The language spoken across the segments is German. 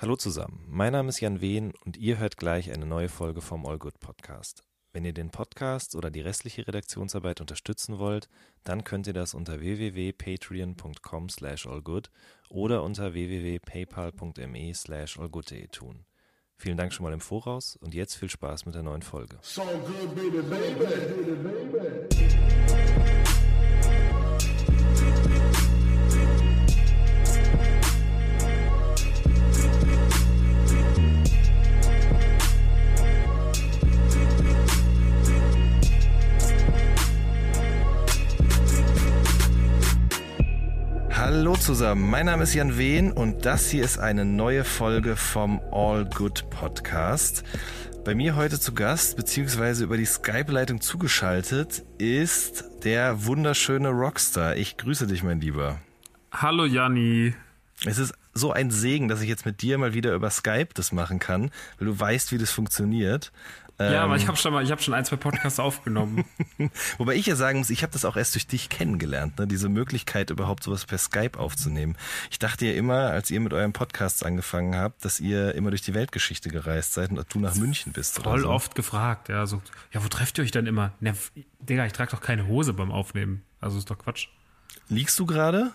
Hallo zusammen, mein Name ist Jan Wehn und ihr hört gleich eine neue Folge vom All Good Podcast. Wenn ihr den Podcast oder die restliche Redaktionsarbeit unterstützen wollt, dann könnt ihr das unter www.patreon.com slash allgood oder unter www.paypal.me slash allgood.de tun. Vielen Dank schon mal im Voraus und jetzt viel Spaß mit der neuen Folge. So good, baby, baby, baby. Zusammen, mein Name ist Jan Wehn und das hier ist eine neue Folge vom All Good Podcast. Bei mir heute zu Gast, beziehungsweise über die Skype-Leitung zugeschaltet, ist der wunderschöne Rockstar. Ich grüße dich, mein Lieber. Hallo Janni. Es ist so ein Segen, dass ich jetzt mit dir mal wieder über Skype das machen kann, weil du weißt, wie das funktioniert. Ja, aber ich ähm. habe schon mal, ich habe schon ein, zwei Podcasts aufgenommen. Wobei ich ja sagen muss, ich habe das auch erst durch dich kennengelernt, ne? diese Möglichkeit überhaupt sowas per Skype aufzunehmen. Ich dachte ja immer, als ihr mit eurem Podcast angefangen habt, dass ihr immer durch die Weltgeschichte gereist seid und du nach München bist. Voll so. oft gefragt, ja, so, ja, wo trefft ihr euch denn immer? Na, Digga, ich trage doch keine Hose beim Aufnehmen. Also ist doch Quatsch. Liegst du gerade?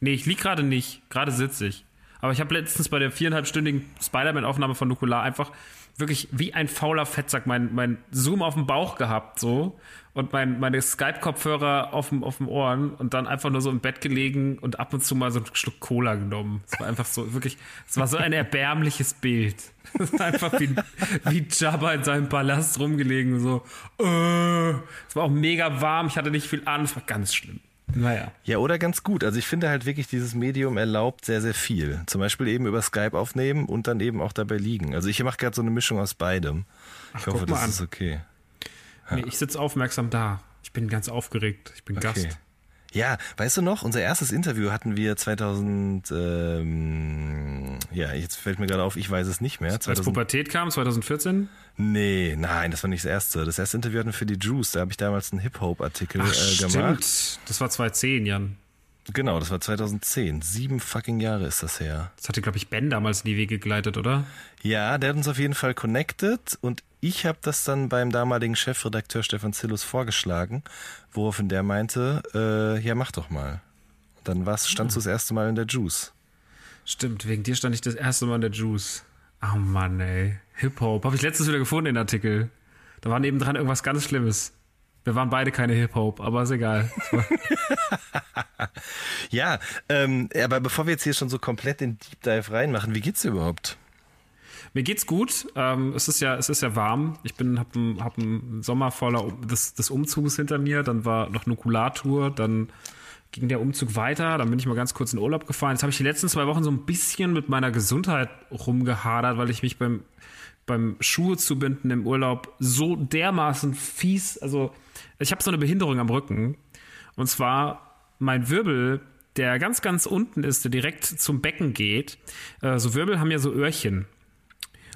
Nee, ich lieg gerade nicht. Gerade sitze ich. Aber ich habe letztens bei der viereinhalbstündigen Spider-Man-Aufnahme von Nukular einfach wirklich wie ein fauler Fettsack mein, mein Zoom auf dem Bauch gehabt, so. Und mein, meine Skype-Kopfhörer auf dem, auf dem Ohren und dann einfach nur so im Bett gelegen und ab und zu mal so einen Schluck Cola genommen. Es war einfach so, wirklich, es war so ein erbärmliches Bild. Es war einfach wie, wie Jabba in seinem Palast rumgelegen, so, äh. Es war auch mega warm, ich hatte nicht viel an, es war ganz schlimm. Naja. Ja, oder ganz gut. Also ich finde halt wirklich, dieses Medium erlaubt sehr, sehr viel. Zum Beispiel eben über Skype aufnehmen und dann eben auch dabei liegen. Also ich mache gerade so eine Mischung aus beidem. Ach, ich hoffe, das an. ist okay. Ja. Nee, ich sitze aufmerksam da. Ich bin ganz aufgeregt. Ich bin okay. Gast. Ja, weißt du noch, unser erstes Interview hatten wir 2000, ähm, ja, jetzt fällt mir gerade auf, ich weiß es nicht mehr. 2000, Als Pubertät kam, 2014? Nee, nein, das war nicht das erste. Das erste Interview hatten wir für die Juice, da habe ich damals einen Hip-Hop-Artikel äh, gemacht. Stimmt. Das war 2010, Jan. Genau, das war 2010. Sieben fucking Jahre ist das her. Das hatte, glaube ich, Ben damals in die Wege geleitet, oder? Ja, der hat uns auf jeden Fall connected und ich habe das dann beim damaligen Chefredakteur Stefan Zillus vorgeschlagen, woraufhin der meinte, äh, ja, mach doch mal. Und dann war's, standst du das erste Mal in der Juice. Stimmt, wegen dir stand ich das erste Mal in der Juice. Oh Mann, ey. Hip-Hop. Habe ich letztens wieder gefunden, den Artikel. Da war nebendran irgendwas ganz Schlimmes. Wir waren beide keine Hip-Hop, aber ist egal. ja, ähm, aber bevor wir jetzt hier schon so komplett den Deep Dive reinmachen, wie geht's dir überhaupt? Mir geht's gut. Ähm, es ist ja, es ist ja warm. Ich bin, hab, hab einen Sommer voller des, des Umzugs hinter mir. Dann war noch Nukulartour. Dann ging der Umzug weiter. Dann bin ich mal ganz kurz in Urlaub gefahren. Jetzt habe ich die letzten zwei Wochen so ein bisschen mit meiner Gesundheit rumgehadert, weil ich mich beim beim Schuhe zubinden im Urlaub so dermaßen fies. Also ich habe so eine Behinderung am Rücken. Und zwar mein Wirbel der ganz, ganz unten ist, der direkt zum Becken geht. Äh, so Wirbel haben ja so Öhrchen.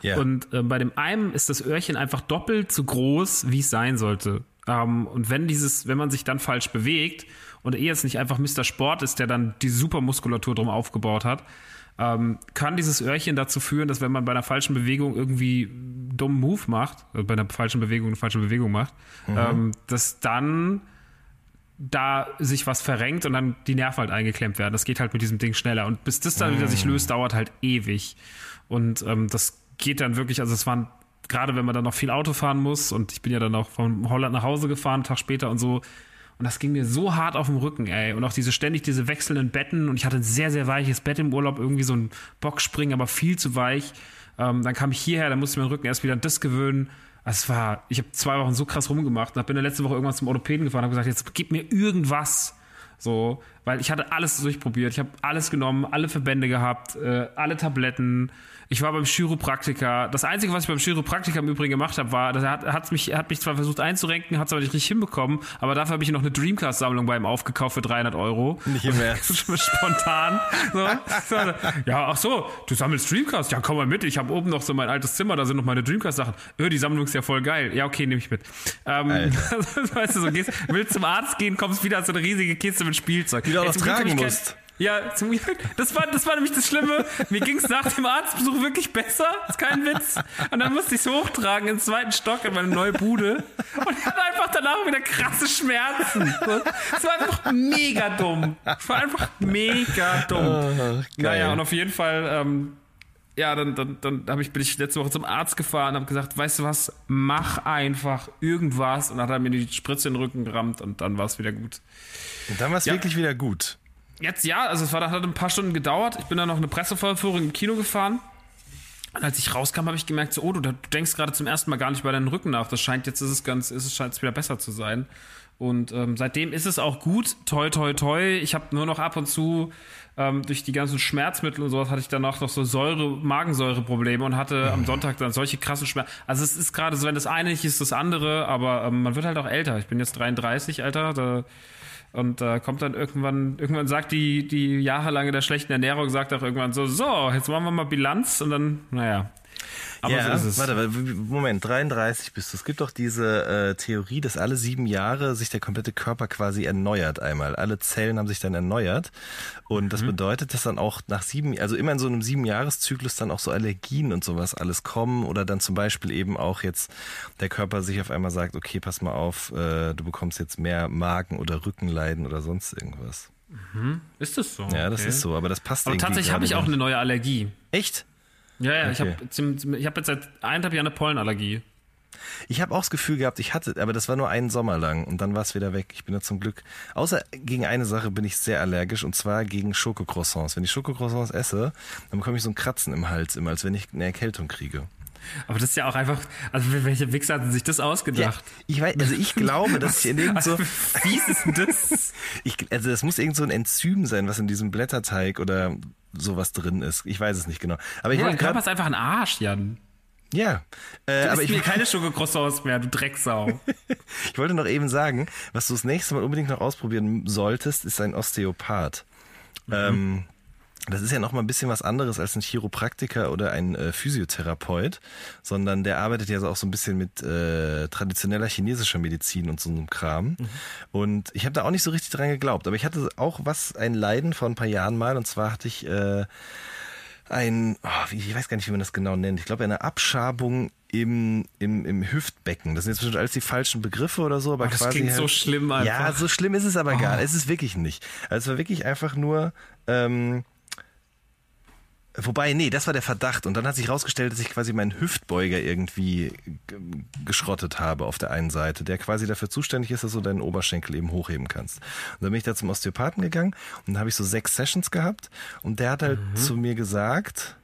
Yeah. Und äh, bei dem einen ist das Öhrchen einfach doppelt so groß, wie es sein sollte. Ähm, und wenn dieses, wenn man sich dann falsch bewegt und ehe es nicht einfach Mr. Sport ist, der dann die Supermuskulatur drum aufgebaut hat, ähm, kann dieses Öhrchen dazu führen, dass wenn man bei einer falschen Bewegung irgendwie einen dummen Move macht, also bei einer falschen Bewegung eine falsche Bewegung macht, mhm. ähm, dass dann da sich was verrenkt und dann die Nerven halt eingeklemmt werden. Das geht halt mit diesem Ding schneller. Und bis das dann mhm. wieder sich löst, dauert halt ewig. Und ähm, das geht dann wirklich, also es waren, gerade wenn man dann noch viel Auto fahren muss und ich bin ja dann auch von Holland nach Hause gefahren, einen Tag später und so. Und das ging mir so hart auf den Rücken, ey. Und auch diese ständig diese wechselnden Betten. Und ich hatte ein sehr, sehr weiches Bett im Urlaub, irgendwie so ein Boxspringen, aber viel zu weich. Ähm, dann kam ich hierher, dann musste ich meinen Rücken erst wieder an das gewöhnen. Es war, ich habe zwei Wochen so krass rumgemacht und bin dann letzte Woche irgendwann zum Orthopäden gefahren und habe gesagt, jetzt gib mir irgendwas. So, weil ich hatte alles durchprobiert. Ich habe alles genommen, alle Verbände gehabt, äh, alle Tabletten, ich war beim Chiropraktiker. Das Einzige, was ich beim Chiropraktiker im Übrigen gemacht habe, war, dass er hat, hat, mich, hat mich zwar versucht einzurenken, hat es aber nicht richtig hinbekommen, aber dafür habe ich noch eine Dreamcast-Sammlung bei ihm aufgekauft für 300 Euro. Nicht im Ernst. Spontan. So. Ja, ach so, du sammelst Dreamcast? Ja, komm mal mit. Ich habe oben noch so mein altes Zimmer, da sind noch meine Dreamcast-Sachen. Öh, die Sammlung ist ja voll geil. Ja, okay, nehme ich mit. Ähm, weißt du, so gehst, willst zum Arzt gehen, kommst wieder, hast so eine riesige Kiste mit Spielzeug. Die du auch noch tragen musst. Ja, zum Glück. Das war, das war nämlich das Schlimme. Mir ging es nach dem Arztbesuch wirklich besser. ist kein Witz. Und dann musste ich es hochtragen ins zweiten Stock in meine neue Bude. Und ich hatte einfach danach wieder krasse Schmerzen. Es war einfach mega dumm. Es war einfach mega dumm. Oh, naja, und auf jeden Fall, ähm, ja, dann, dann, dann hab ich, bin ich letzte Woche zum Arzt gefahren und habe gesagt, weißt du was, mach einfach irgendwas. Und dann hat er mir die Spritze in den Rücken gerammt und dann war es wieder gut. Und dann war es ja. wirklich wieder gut. Jetzt ja, also es war, hat ein paar Stunden gedauert. Ich bin dann noch eine Pressevorführung im Kino gefahren. Und als ich rauskam, habe ich gemerkt, so, oh, du, du denkst gerade zum ersten Mal gar nicht bei deinem Rücken nach. Das scheint jetzt ist es ganz, ist es scheint es wieder besser zu sein. Und ähm, seitdem ist es auch gut. Toi, toi, toi. Ich habe nur noch ab und zu ähm, durch die ganzen Schmerzmittel und sowas hatte ich danach noch so Säure, Magensäureprobleme und hatte am Sonntag dann solche krassen Schmerzen. Also es ist gerade so, wenn das eine nicht ist, das andere, aber ähm, man wird halt auch älter. Ich bin jetzt 33, Alter. Da und äh, kommt dann irgendwann, irgendwann sagt die, die jahrelange der schlechten Ernährung, sagt auch irgendwann so, so, jetzt machen wir mal Bilanz und dann, naja. Aber ja, so ist es. Warte, Moment, 33 bist du. Es gibt doch diese äh, Theorie, dass alle sieben Jahre sich der komplette Körper quasi erneuert einmal. Alle Zellen haben sich dann erneuert. Und das mhm. bedeutet, dass dann auch nach sieben, also immer in so einem sieben Jahreszyklus dann auch so Allergien und sowas alles kommen. Oder dann zum Beispiel eben auch jetzt der Körper sich auf einmal sagt, okay, pass mal auf, äh, du bekommst jetzt mehr Magen- oder Rückenleiden oder sonst irgendwas. Mhm. Ist das so? Ja, das okay. ist so, aber das passt aber tatsächlich habe ich auch eine neue Allergie. Echt? Ja, ja, okay. ich habe ich hab jetzt seit eineinhalb Jahren eine Pollenallergie. Ich habe auch das Gefühl gehabt, ich hatte, aber das war nur einen Sommer lang und dann war es wieder weg. Ich bin da zum Glück. Außer gegen eine Sache bin ich sehr allergisch und zwar gegen Schokocroissants. Wenn ich Schokocroissants esse, dann bekomme ich so ein Kratzen im Hals immer, als wenn ich eine Erkältung kriege. Aber das ist ja auch einfach, also welche Wichser hatten sich das ausgedacht? Ja, ich weiß, also ich glaube, dass ich in irgend so. Wie ist denn das? Ich, also das muss irgend so ein Enzym sein, was in diesem Blätterteig oder sowas drin ist. Ich weiß es nicht genau. Aber ich ja, wollte gerade. ist einfach ein Arsch, Jan. Ja, äh, aber ich will keine Schokocroissants mehr, du Drecksau. ich wollte noch eben sagen, was du das nächste Mal unbedingt noch ausprobieren solltest, ist ein Osteopath. Mhm. Ähm, das ist ja noch mal ein bisschen was anderes als ein Chiropraktiker oder ein äh, Physiotherapeut, sondern der arbeitet ja auch so ein bisschen mit äh, traditioneller chinesischer Medizin und so einem Kram. Mhm. Und ich habe da auch nicht so richtig dran geglaubt, aber ich hatte auch was, ein Leiden vor ein paar Jahren mal und zwar hatte ich äh, ein, oh, ich weiß gar nicht, wie man das genau nennt. Ich glaube, eine Abschabung im, im, im Hüftbecken. Das sind jetzt bestimmt alles die falschen Begriffe oder so, aber oh, das quasi. Das klingt halt, so schlimm einfach. Ja, so schlimm ist es aber oh. gar. Es ist wirklich nicht. Also es war wirklich einfach nur ähm, Wobei, nee, das war der Verdacht. Und dann hat sich herausgestellt, dass ich quasi meinen Hüftbeuger irgendwie geschrottet habe auf der einen Seite, der quasi dafür zuständig ist, dass du deinen Oberschenkel eben hochheben kannst. Und dann bin ich da zum Osteopathen gegangen und dann habe ich so sechs Sessions gehabt und der hat halt mhm. zu mir gesagt,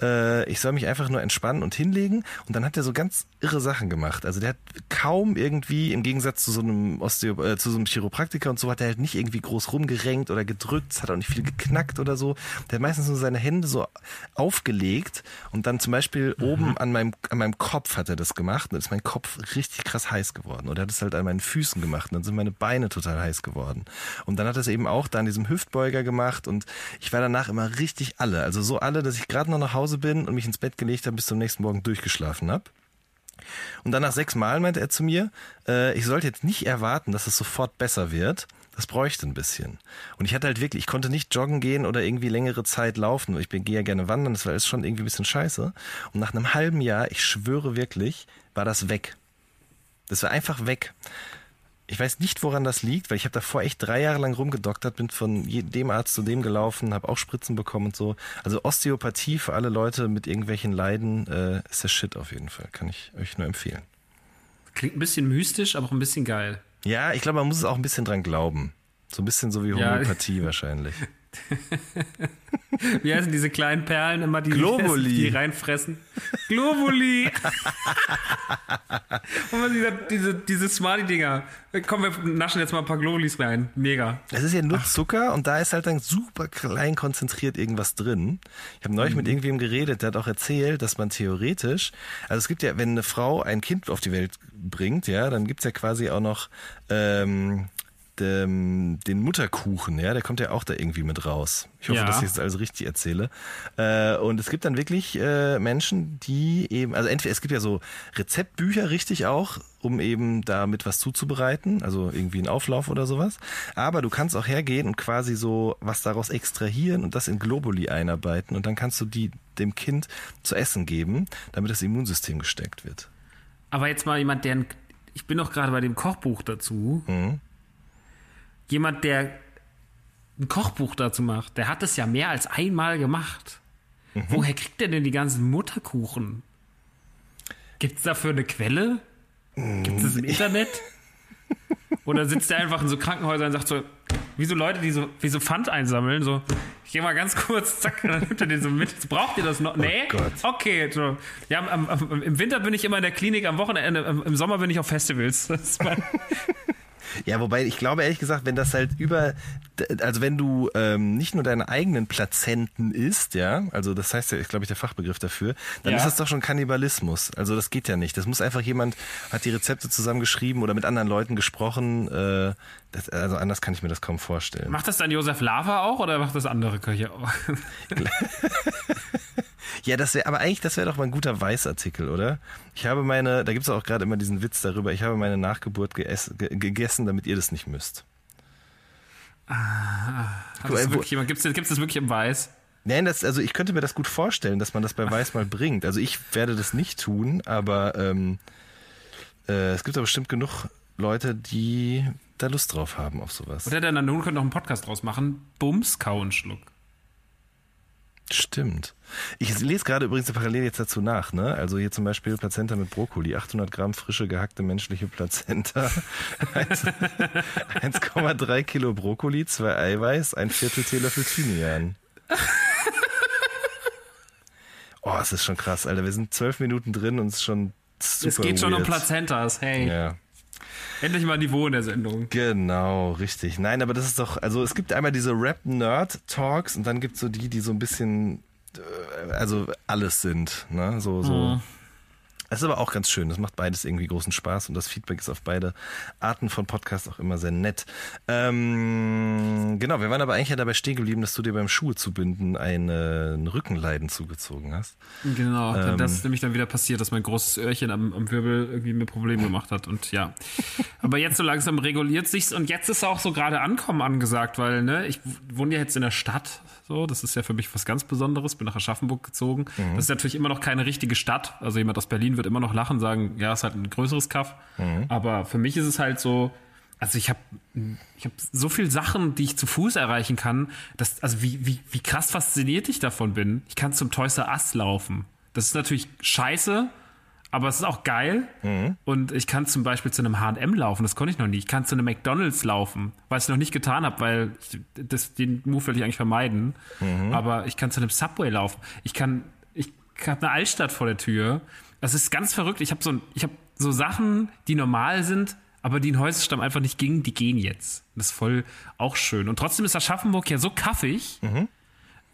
äh, ich soll mich einfach nur entspannen und hinlegen. Und dann hat er so ganz irre Sachen gemacht. Also der hat kaum irgendwie, im Gegensatz zu so einem Osteo, äh, zu so einem Chiropraktiker und so, hat er halt nicht irgendwie groß rumgerenkt oder gedrückt, hat auch nicht viel geknackt oder so. Der hat meistens nur seine Hände so aufgelegt und dann zum Beispiel mhm. oben an meinem, an meinem Kopf hat er das gemacht. Und dann ist mein Kopf richtig krass heiß geworden. Oder er hat es halt an meinen Füßen gemacht. Und dann sind meine Beine total heiß geworden. Und dann hat er es eben auch da an diesem Hüftbeuger gemacht und ich war danach immer richtig alle. Also so alle, dass ich gerade noch nach Hause bin und mich ins Bett gelegt habe, bis zum nächsten Morgen durchgeschlafen habe. Und dann nach sechs Mal meinte er zu mir, äh, ich sollte jetzt nicht erwarten, dass es sofort besser wird. Das bräuchte ein bisschen. Und ich hatte halt wirklich, ich konnte nicht joggen gehen oder irgendwie längere Zeit laufen. Ich gehe ja gerne wandern, das war alles schon irgendwie ein bisschen scheiße. Und nach einem halben Jahr, ich schwöre wirklich, war das weg. Das war einfach weg. Ich weiß nicht, woran das liegt, weil ich habe davor echt drei Jahre lang rumgedoktert, bin von dem Arzt zu dem gelaufen, habe auch Spritzen bekommen und so. Also Osteopathie für alle Leute mit irgendwelchen Leiden äh, ist der Shit auf jeden Fall. Kann ich euch nur empfehlen. Klingt ein bisschen mystisch, aber auch ein bisschen geil. Ja, ich glaube, man muss es auch ein bisschen dran glauben. So ein bisschen so wie Homöopathie ja. wahrscheinlich. Wie heißen diese kleinen Perlen immer, die, Globuli. die reinfressen? Globuli! Und man diese, diese, diese Smarty-Dinger. Komm, wir naschen jetzt mal ein paar Globulis rein. Mega. Es ist ja nur Ach. Zucker und da ist halt dann super klein konzentriert irgendwas drin. Ich habe neulich mhm. mit irgendwem geredet, der hat auch erzählt, dass man theoretisch, also es gibt ja, wenn eine Frau ein Kind auf die Welt bringt, ja, dann gibt's ja quasi auch noch ähm, den Mutterkuchen, ja, der kommt ja auch da irgendwie mit raus. Ich hoffe, Ja. dass ich das alles richtig erzähle. Äh, und es gibt dann wirklich äh, Menschen, die eben, also entweder es gibt ja so Rezeptbücher richtig auch, um eben damit was zuzubereiten, also irgendwie einen Auflauf oder sowas. Aber du kannst auch hergehen und quasi so was daraus extrahieren und das in Globuli einarbeiten und dann kannst du die dem Kind zu essen geben, damit das Immunsystem gesteckt wird. Aber jetzt mal jemand, der. Ich bin doch gerade bei dem Kochbuch dazu. Mhm. Jemand, der ein Kochbuch dazu macht, der hat es ja mehr als einmal gemacht. Mhm. Woher kriegt er denn die ganzen Mutterkuchen? Gibt es dafür eine Quelle? Gibt es im Internet? Oder sitzt er einfach in so Krankenhäusern und sagt so, wie so Leute, die so, wie so Pfand einsammeln, so, ich geh mal ganz kurz, zack, dann nimmt er den so mit. Braucht ihr das noch? Nee? Oh Gott. Okay, so. Ja, am, am, im Winter bin ich immer in der Klinik, am Wochenende, im, im Sommer bin ich auf Festivals. Das ist mein, Ja, wobei ich glaube ehrlich gesagt, wenn das halt über, also wenn du ähm, nicht nur deine eigenen Plazenten isst, ja, also das heißt ja, ist glaube ich der Fachbegriff dafür, dann Ja. ist das doch schon Kannibalismus. Also das geht ja nicht. Das muss einfach jemand hat die Rezepte zusammengeschrieben oder mit anderen Leuten gesprochen. Äh, das, also anders kann ich mir das kaum vorstellen. macht das dann Josef Lava auch oder macht das andere Köche auch? Ja, das wäre, aber eigentlich, das wäre doch mal ein guter Weißartikel, oder? Ich habe meine, da gibt's auch gerade immer diesen Witz darüber, ich habe meine Nachgeburt geess, ge, gegessen, damit ihr das nicht müsst. Hat Guck, das wirklich jemand, gibt's, gibt's das wirklich im Weiß? Nein, das, also ich könnte mir das gut vorstellen, dass man das bei Weiß mal bringt. Also ich werde das nicht tun, aber ähm, äh, es gibt da bestimmt genug Leute, die da Lust drauf haben auf sowas. Oder der Nanun könnte noch einen Podcast draus machen. Bums, Kau und Schluck. Stimmt. Ich lese gerade übrigens parallel jetzt dazu nach, ne? Also hier zum Beispiel Plazenta mit Brokkoli, 800 Gramm frische gehackte menschliche Plazenta, 1,3 Kilo Brokkoli, zwei Eiweiß, ein Viertel Teelöffel Thymian. Oh, es ist schon krass, Alter. Wir sind zwölf Minuten drin und es ist schon super es geht schon um. Plazentas. Hey, Ja. Endlich mal Niveau in der Sendung. Genau, richtig. Nein, aber das ist doch, also es gibt einmal diese Rap-Nerd-Talks und dann gibt es so die, die so ein bisschen, äh, also alles sind, ne? So, so. Mhm. Es ist aber auch ganz schön. Das macht beides irgendwie großen Spaß und das Feedback ist auf beide Arten von Podcasts auch immer sehr nett. Ähm, genau, wir waren aber eigentlich ja dabei stehen geblieben, dass du dir beim Schuhe zubinden eine, ein Rückenleiden zugezogen hast. Genau, Ähm. das ist nämlich dann wieder passiert, dass mein großes Öhrchen am, am Wirbel irgendwie mir Probleme gemacht hat. Und ja. Aber jetzt so langsam reguliert sich's und jetzt ist auch so gerade Ankommen angesagt, weil, ne, ich wohne ja jetzt in der Stadt. So, das ist ja für mich was ganz Besonderes. Bin nach Aschaffenburg gezogen. Das ist natürlich immer noch keine richtige Stadt. Also jemand aus Berlin wird immer noch lachen, sagen, ja, ist halt ein größeres Kaff. Aber für mich ist es halt so, also ich habe ich hab so viel Sachen, die ich zu Fuß erreichen kann, dass, also wie, wie, wie krass fasziniert ich davon bin. Ich kann zum Toys R Us laufen. Das ist natürlich scheiße, aber es ist auch geil. Und ich kann zum Beispiel zu einem H&M laufen, das konnte ich noch nie. Ich kann zu einem McDonalds laufen, was ich noch nicht getan habe, weil ich, das, den Move will ich eigentlich vermeiden. Aber ich kann zu einem Subway laufen. Ich kann, ich habe eine Altstadt vor der Tür. Das ist ganz verrückt. Ich habe so, habe so Sachen, die normal sind, aber die in Häuserstamm einfach nicht gingen, die gehen jetzt. Das ist voll auch schön. Und trotzdem ist Aschaffenburg ja so kaffig,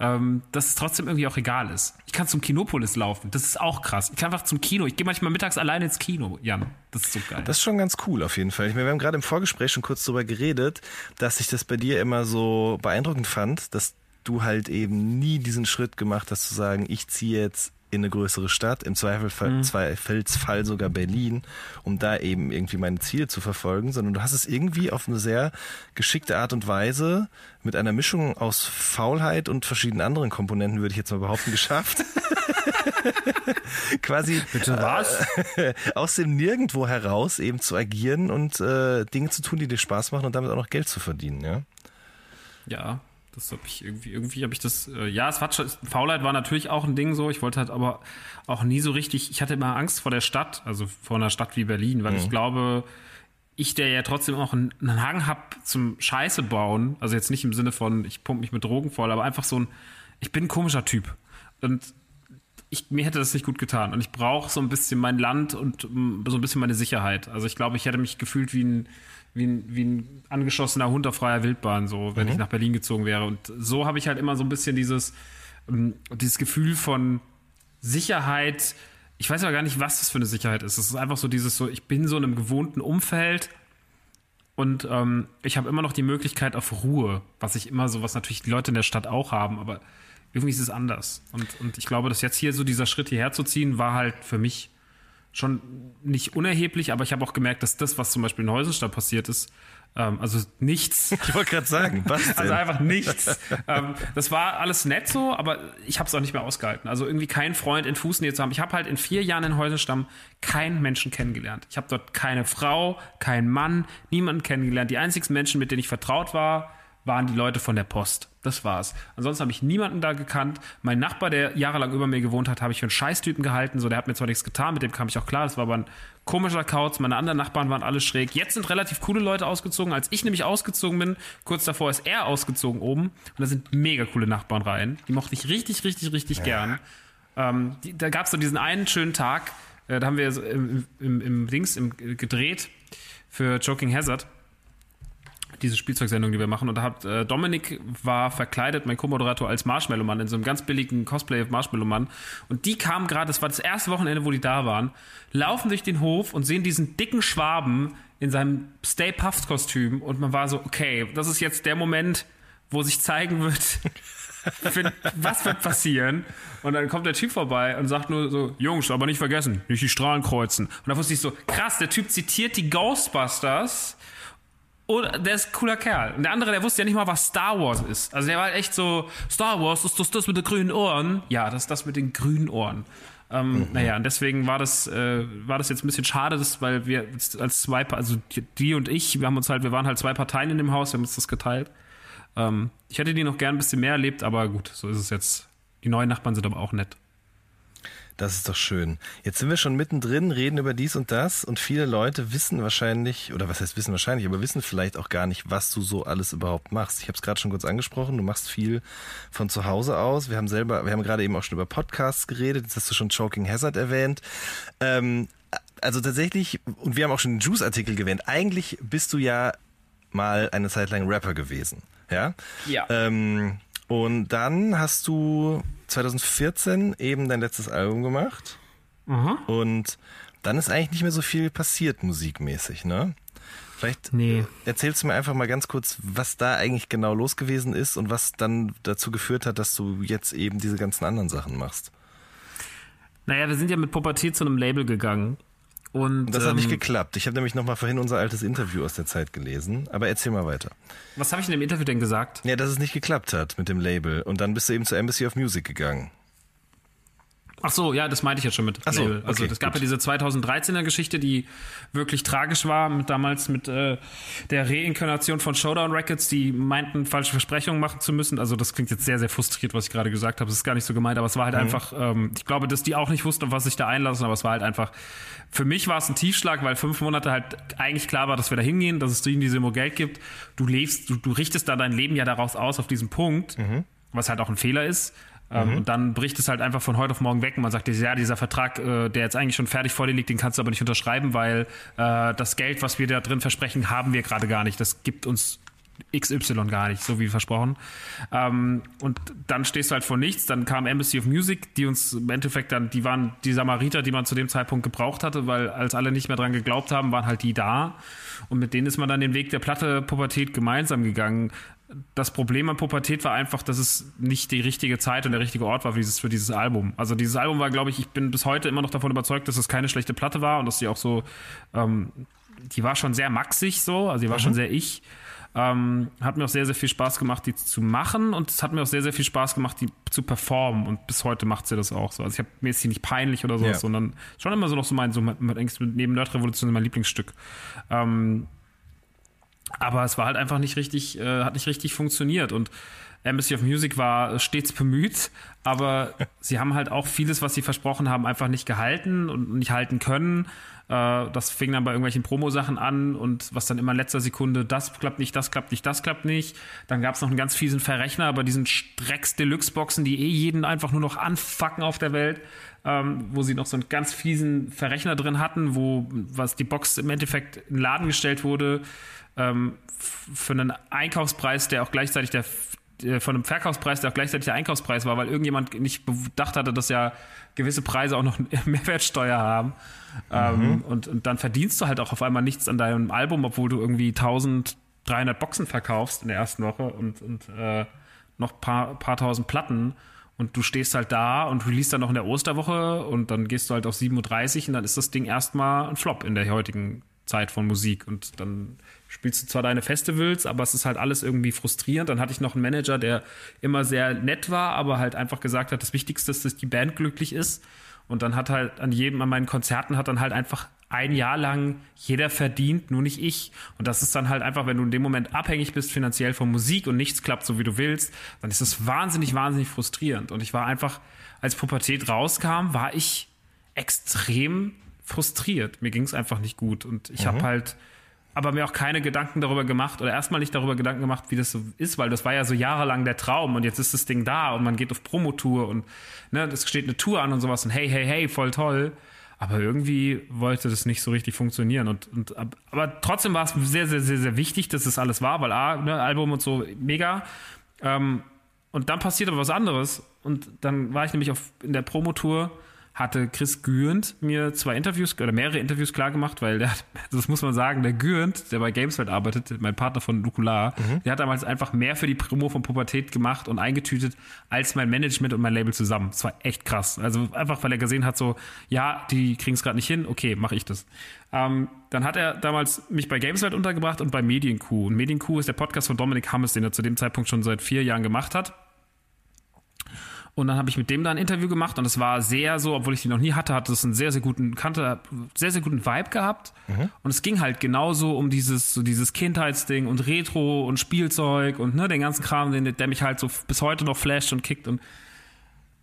ähm, dass es trotzdem irgendwie auch egal ist. Ich kann zum Kinopolis laufen. Das ist auch krass. Ich kann einfach zum Kino. Ich gehe manchmal mittags alleine ins Kino, Jan. Das ist so geil. Das ist schon ganz cool auf jeden Fall. Ich meine, wir haben gerade im Vorgespräch schon kurz darüber geredet, dass ich das bei dir immer so beeindruckend fand, dass du halt eben nie diesen Schritt gemacht hast zu sagen, ich ziehe jetzt in eine größere Stadt, im Zweifelsfall, Zweifelsfall sogar Berlin, um da eben irgendwie meine Ziele zu verfolgen, sondern du hast es irgendwie auf eine sehr geschickte Art und Weise mit einer Mischung aus Faulheit und verschiedenen anderen Komponenten, würde ich jetzt mal behaupten, geschafft. Quasi Bitte was? aus dem Nirgendwo heraus eben zu agieren und äh, Dinge zu tun, die dir Spaß machen und damit auch noch Geld zu verdienen, ja? Ja, das habe ich irgendwie, irgendwie habe ich das, äh, ja, es war schon, Faulheit war natürlich auch ein Ding so. Ich wollte halt aber auch nie so richtig, ich hatte immer Angst vor der Stadt, also vor einer Stadt wie Berlin, weil ich glaube, ich, der ja trotzdem auch einen, einen Hang hab zum Scheiße bauen, also jetzt nicht im Sinne von, ich pump mich mit Drogen voll, aber einfach so ein, ich bin ein komischer Typ. Und ich, mir hätte das nicht gut getan. Und ich brauche so ein bisschen mein Land und mm, so ein bisschen meine Sicherheit. Also ich glaube, ich hätte mich gefühlt wie ein, wie ein, wie ein angeschossener Hund auf freier Wildbahn, so, wenn ich nach Berlin gezogen wäre. Und so habe ich halt immer so ein bisschen dieses, ähm, dieses Gefühl von Sicherheit. Ich weiß aber gar nicht, was das für eine Sicherheit ist. Es ist einfach so dieses so, ich bin so in einem gewohnten Umfeld Und ähm, ich habe immer noch die Möglichkeit auf Ruhe, was ich immer so, was natürlich die Leute in der Stadt auch haben, aber irgendwie ist es anders. Und, und ich glaube, dass jetzt hier so dieser Schritt hierher zu ziehen, war halt für mich schon nicht unerheblich, aber ich habe auch gemerkt, dass das, was zum Beispiel in Heusenstadt passiert ist, ähm, also nichts. Ich wollte gerade sagen, was also einfach nichts. ähm, das war alles nett so, aber ich habe es auch nicht mehr ausgehalten. Also irgendwie keinen Freund in Fußnähe zu haben. Ich habe halt in vier Jahren in Heusenstamm keinen Menschen kennengelernt. Ich habe dort keine Frau, keinen Mann, niemanden kennengelernt. Die einzigen Menschen, mit denen ich vertraut war, waren die Leute von der Post. Das war's. Ansonsten habe ich niemanden da gekannt. Mein Nachbar, der jahrelang über mir gewohnt hat, habe ich für einen Scheißtypen gehalten. So, der hat mir zwar nichts getan, mit dem kam ich auch klar. Das war aber ein komischer Kauz. Meine anderen Nachbarn waren alle schräg. Jetzt sind relativ coole Leute ausgezogen. Als ich nämlich ausgezogen bin, kurz davor ist er ausgezogen oben. Und da sind mega coole Nachbarn rein. Die mochte ich richtig, richtig, richtig ja. gern. Ähm, die, da gab es so diesen einen schönen Tag. Äh, da haben wir im, im, im Dings im, gedreht für Joking Hazard diese Spielzeugsendung, die wir machen. Und da hat äh, Dominik war verkleidet, mein Co-Moderator, als Marshmallow-Mann in so einem ganz billigen Cosplay of Marshmallow-Mann. Und die kamen gerade, das war das erste Wochenende, wo die da waren, laufen durch den Hof und sehen diesen dicken Schwaben in seinem Stay Puft-Kostüm. Und man war so, okay, das ist jetzt der Moment, wo sich zeigen wird, was wird passieren? Und dann kommt der Typ vorbei und sagt nur so, Jungs, aber nicht vergessen, nicht die Strahlen kreuzen. Und da wusste ich so, krass, der Typ zitiert die Ghostbusters oder der ist ein cooler Kerl. Und der andere, der wusste ja nicht mal, was Star Wars ist. Also der war halt echt so, Star Wars, ist das das mit den grünen Ohren? Ja, das ist das mit den grünen Ohren. Ähm, mhm. Naja, und deswegen war das, äh, war das jetzt ein bisschen schade, dass, weil wir als zwei, also die und ich, wir haben uns halt, wir waren halt zwei Parteien in dem Haus, wir haben uns das geteilt. Ähm, ich hätte die noch gern ein bisschen mehr erlebt, aber gut, so ist es jetzt. Die neuen Nachbarn sind aber auch nett. Das ist doch schön. Jetzt sind wir schon mittendrin, reden über dies und das und viele Leute wissen wahrscheinlich, oder was heißt wissen wahrscheinlich, aber wissen vielleicht auch gar nicht, was du so alles überhaupt machst. Ich habe es gerade schon kurz angesprochen, du machst viel von zu Hause aus. Wir haben selber, wir haben gerade eben auch schon über Podcasts geredet, jetzt hast du schon Choking Hazard erwähnt. Ähm, also tatsächlich, und wir haben auch schon den Juice-Artikel erwähnt, eigentlich bist du ja mal eine Zeit lang Rapper gewesen. Ja. Ja. Ähm, und dann hast du 2014 eben dein letztes Album gemacht. Mhm. Und dann ist eigentlich nicht mehr so viel passiert musikmäßig, ne? Vielleicht nee. erzählst du mir einfach mal ganz kurz, was da eigentlich genau los gewesen ist und was dann dazu geführt hat, dass du jetzt eben diese ganzen anderen Sachen machst. Naja, wir sind ja mit Pubertät zu einem Label gegangen und, das hat nicht ähm, geklappt. Ich habe nämlich noch mal vorhin unser altes Interview aus der Zeit gelesen. Aber erzähl mal weiter. Was habe ich in dem Interview denn gesagt? Ja, dass es nicht geklappt hat mit dem Label. Und dann bist du eben zur Embassy of Music gegangen. Ach so, ja, das meinte ich jetzt schon mit Ach so, Label. Also es gab gut. ja diese 2013er Geschichte, die wirklich tragisch war, mit damals mit äh, der Reinkarnation von Showdown Records, die meinten, falsche Versprechungen machen zu müssen. Also das klingt jetzt sehr, sehr frustriert, was ich gerade gesagt habe. Das ist gar nicht so gemeint, aber es war halt mhm. einfach, ähm, ich glaube, dass die auch nicht wussten, auf was sich da einlassen, aber es war halt einfach, für mich war es ein Tiefschlag, weil fünf Monate halt eigentlich klar war, dass wir da hingehen, dass es ihnen diese immer Geld gibt. Du lebst, du, du richtest da dein Leben ja daraus aus, auf diesen Punkt, mhm. was halt auch ein Fehler ist. Ähm, mhm. Und dann bricht es halt einfach von heute auf morgen weg und man sagt, ja, dieser Vertrag, äh, der jetzt eigentlich schon fertig vor dir liegt, den kannst du aber nicht unterschreiben, weil äh, das Geld, was wir da drin versprechen, haben wir gerade gar nicht. Das gibt uns XY gar nicht, so wie versprochen. Ähm, und dann stehst du halt vor nichts. Dann kam Embassy of Music, die uns im Endeffekt dann, die waren die Samariter, die man zu dem Zeitpunkt gebraucht hatte, weil als alle nicht mehr dran geglaubt haben, waren halt die da. Und mit denen ist man dann den Weg der Platte Pubertät gemeinsam gegangen das Problem an Pubertät war einfach, dass es nicht die richtige Zeit und der richtige Ort war für dieses, für dieses Album. Also dieses Album war, glaube ich, ich bin bis heute immer noch davon überzeugt, dass es keine schlechte Platte war und dass sie auch so, ähm, die war schon sehr maxig so, also die war mhm. schon sehr ich. Ähm, hat mir auch sehr, sehr viel Spaß gemacht, die zu machen und es hat mir auch sehr, sehr viel Spaß gemacht, die zu performen und bis heute macht sie das auch so. Also ich habe mir ist sie nicht peinlich oder sowas, ja. sondern schon immer so noch so mein, so mit, mit, neben Nerd Revolution mein Lieblingsstück. Ähm, aber es war halt einfach nicht richtig, äh, hat nicht richtig funktioniert. Und Embassy of Music war stets bemüht, aber sie haben halt auch vieles, was sie versprochen haben, einfach nicht gehalten und nicht halten können. Äh, das fing dann bei irgendwelchen Promo-Sachen an und was dann immer in letzter Sekunde, das klappt nicht, das klappt nicht, das klappt nicht. Dann gab es noch einen ganz fiesen Verrechner bei diesen Strecks Deluxe-Boxen, die eh jeden einfach nur noch anfacken auf der Welt. Ähm, wo sie noch so einen ganz fiesen Verrechner drin hatten, wo was die Box im Endeffekt in den Laden gestellt wurde, ähm, für einen Einkaufspreis, der auch gleichzeitig der äh, von einem Verkaufspreis, der auch gleichzeitig der Einkaufspreis war, weil irgendjemand nicht bedacht hatte, dass ja gewisse Preise auch noch Mehrwertsteuer haben. Ähm, mhm. Ähm, und, und dann verdienst du halt auch auf einmal nichts an deinem Album, obwohl du irgendwie 1300 Boxen verkaufst in der ersten Woche und, und äh, noch paar, paar tausend Platten. Und du stehst halt da und release dann noch in der Osterwoche und dann gehst du halt auf 37 und dann ist das Ding erstmal ein Flop in der heutigen Zeit von Musik. Und dann spielst du zwar deine Festivals, aber es ist halt alles irgendwie frustrierend. Dann hatte ich noch einen Manager, der immer sehr nett war, aber halt einfach gesagt hat, das Wichtigste ist, dass die Band glücklich ist. Und dann hat halt an jedem, an meinen Konzerten hat dann halt einfach ein Jahr lang jeder verdient, nur nicht ich. Und das ist dann halt einfach, wenn du in dem Moment abhängig bist finanziell von Musik und nichts klappt so wie du willst, dann ist das wahnsinnig, wahnsinnig frustrierend. Und ich war einfach, als Pubertät rauskam, war ich extrem frustriert. Mir ging es einfach nicht gut. Und ich mhm. habe halt aber mir auch keine Gedanken darüber gemacht oder erstmal nicht darüber Gedanken gemacht, wie das so ist, weil das war ja so jahrelang der Traum und jetzt ist das Ding da und man geht auf Promotour und ne, es steht eine Tour an und sowas und hey, hey, hey, voll toll. Aber irgendwie wollte das nicht so richtig funktionieren. Und, und aber trotzdem war es sehr, sehr, sehr, sehr wichtig, dass das alles war, weil A, ne, Album und so mega. Ähm, und dann passiert aber was anderes. Und dann war ich nämlich auf, in der Promotour hatte Chris Gürnt mir zwei Interviews oder mehrere Interviews klargemacht, weil der, das muss man sagen, der Gürnt, der bei Gameswelt arbeitet, mein Partner von Nukular, mhm. der hat damals einfach mehr für die Promo von Pubertät gemacht und eingetütet als mein Management und mein Label zusammen. Das war echt krass. Also einfach, weil er gesehen hat, so, ja, die kriegen es gerade nicht hin, okay, mache ich das. Ähm, dann hat er damals mich bei Gameswelt untergebracht und bei Medienkuh. Und Medienkuh ist der Podcast von Dominik Hammes, den er zu dem Zeitpunkt schon seit vier Jahren gemacht hat. Und dann habe ich mit dem da ein Interview gemacht und es war sehr so, obwohl ich die noch nie hatte, hatte es einen sehr, sehr guten, kannte, sehr, sehr guten Vibe gehabt. Mhm. Und es ging halt genauso um dieses, so dieses Kindheitsding und Retro und Spielzeug und ne, den ganzen Kram, den, der mich halt so bis heute noch flasht und kickt und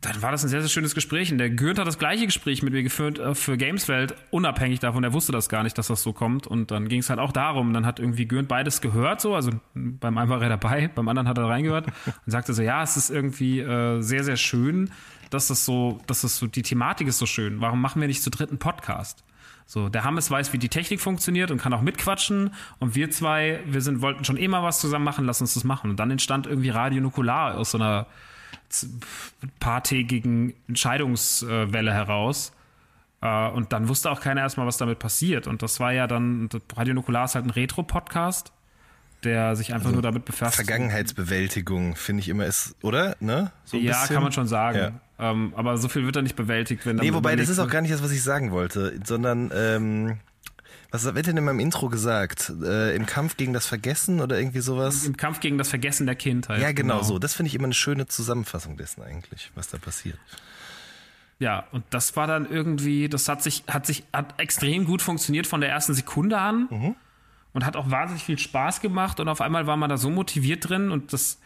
dann war das ein sehr, sehr schönes Gespräch. Und der Gürt hat das gleiche Gespräch mit mir geführt äh, für Gameswelt, unabhängig davon. Er wusste das gar nicht, dass das so kommt. Und dann ging es halt auch darum. Dann hat irgendwie Gürt beides gehört, so. Also beim einen war er dabei, beim anderen hat er reingehört und sagte so: Ja, es ist irgendwie äh, sehr, sehr schön, dass das so, dass das so, die Thematik ist so schön. Warum machen wir nicht zu dritten Podcast? So, der Hammes weiß, wie die Technik funktioniert und kann auch mitquatschen. Und wir zwei, wir sind, wollten schon immer was zusammen machen, lass uns das machen. Und dann entstand irgendwie Radio Nukular aus so einer paartägigen Entscheidungswelle heraus. Äh, und dann wusste auch keiner erstmal, was damit passiert. Und das war ja dann, Radio Nukular ist halt ein Retro-Podcast, der sich einfach also nur damit befasst. Vergangenheitsbewältigung, finde ich immer ist, oder? Ne? So ja, bisschen. kann man schon sagen. Ja. Ähm, aber so viel wird da nicht bewältigt. Wenn nee, wobei, das ist auch gar nicht das, was ich sagen wollte, sondern ähm, was wird denn in meinem Intro gesagt? Äh, Im Kampf gegen das Vergessen oder irgendwie sowas? Im Kampf gegen das Vergessen der Kindheit. Ja, genau, genau. so. Das finde ich immer eine schöne Zusammenfassung dessen eigentlich, was da passiert. Ja, und das war dann irgendwie, das hat sich, hat sich, hat extrem gut funktioniert von der ersten Sekunde an mhm. und hat auch wahnsinnig viel Spaß gemacht und auf einmal war man da so motiviert drin und das,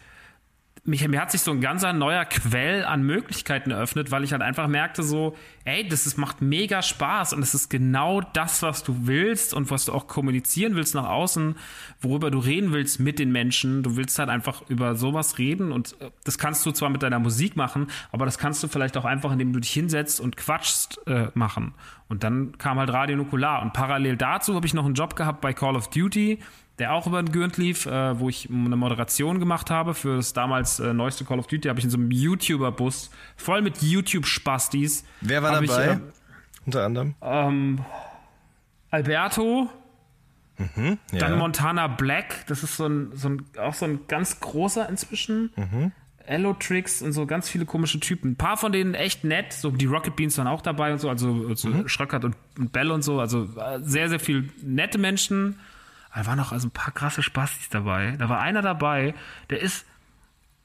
mich, mir hat sich so ein ganzer neuer Quell an Möglichkeiten eröffnet, weil ich halt einfach merkte so, ey, das ist, macht mega Spaß und es ist genau das, was du willst und was du auch kommunizieren willst nach außen, worüber du reden willst mit den Menschen. Du willst halt einfach über sowas reden und äh, das kannst du zwar mit deiner Musik machen, aber das kannst du vielleicht auch einfach, indem du dich hinsetzt und quatschst, äh, machen. Und dann kam halt Radio Nukular und parallel dazu habe ich noch einen Job gehabt bei Call of Duty der auch über den Gürnt lief, äh, wo ich eine Moderation gemacht habe für das damals äh, neueste Call of Duty, habe ich in so einem YouTuber-Bus voll mit YouTube-Spastis. Wer war dabei? Ich, äh, Unter anderem? Ähm, Alberto. Mhm, ja. Dann Montana Black, das ist so ein, so ein, auch so ein ganz großer inzwischen. Mhm. Ello-Tricks und so ganz viele komische Typen. Ein paar von denen echt nett, so die Rocket Beans waren auch dabei und so, also, also mhm. Schröckert und, und Bell und so, also äh, sehr, sehr viel nette Menschen da waren noch also ein paar krasse Spastis dabei. Da war einer dabei, der ist.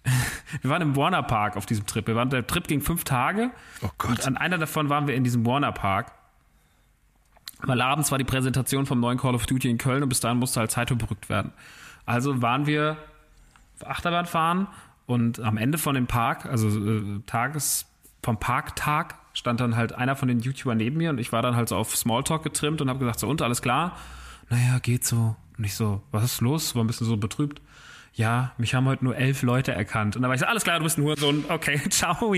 wir waren im Warner Park auf diesem Trip. Wir waren, der Trip ging fünf Tage. Oh Gott. Und an einer davon waren wir in diesem Warner Park. Weil abends war die Präsentation vom neuen Call of Duty in Köln und bis dahin musste halt Zeit überbrückt werden. Also waren wir Achterbahn fahren und am Ende von dem Park, also äh, Tages, vom Parktag, stand dann halt einer von den YouTubern neben mir und ich war dann halt so auf Smalltalk getrimmt und habe gesagt, so und alles klar naja, geht so. Und ich so, was ist los? War ein bisschen so betrübt. Ja, mich haben heute nur elf Leute erkannt. Und da war ich so, alles klar, du bist ein, okay, ciao.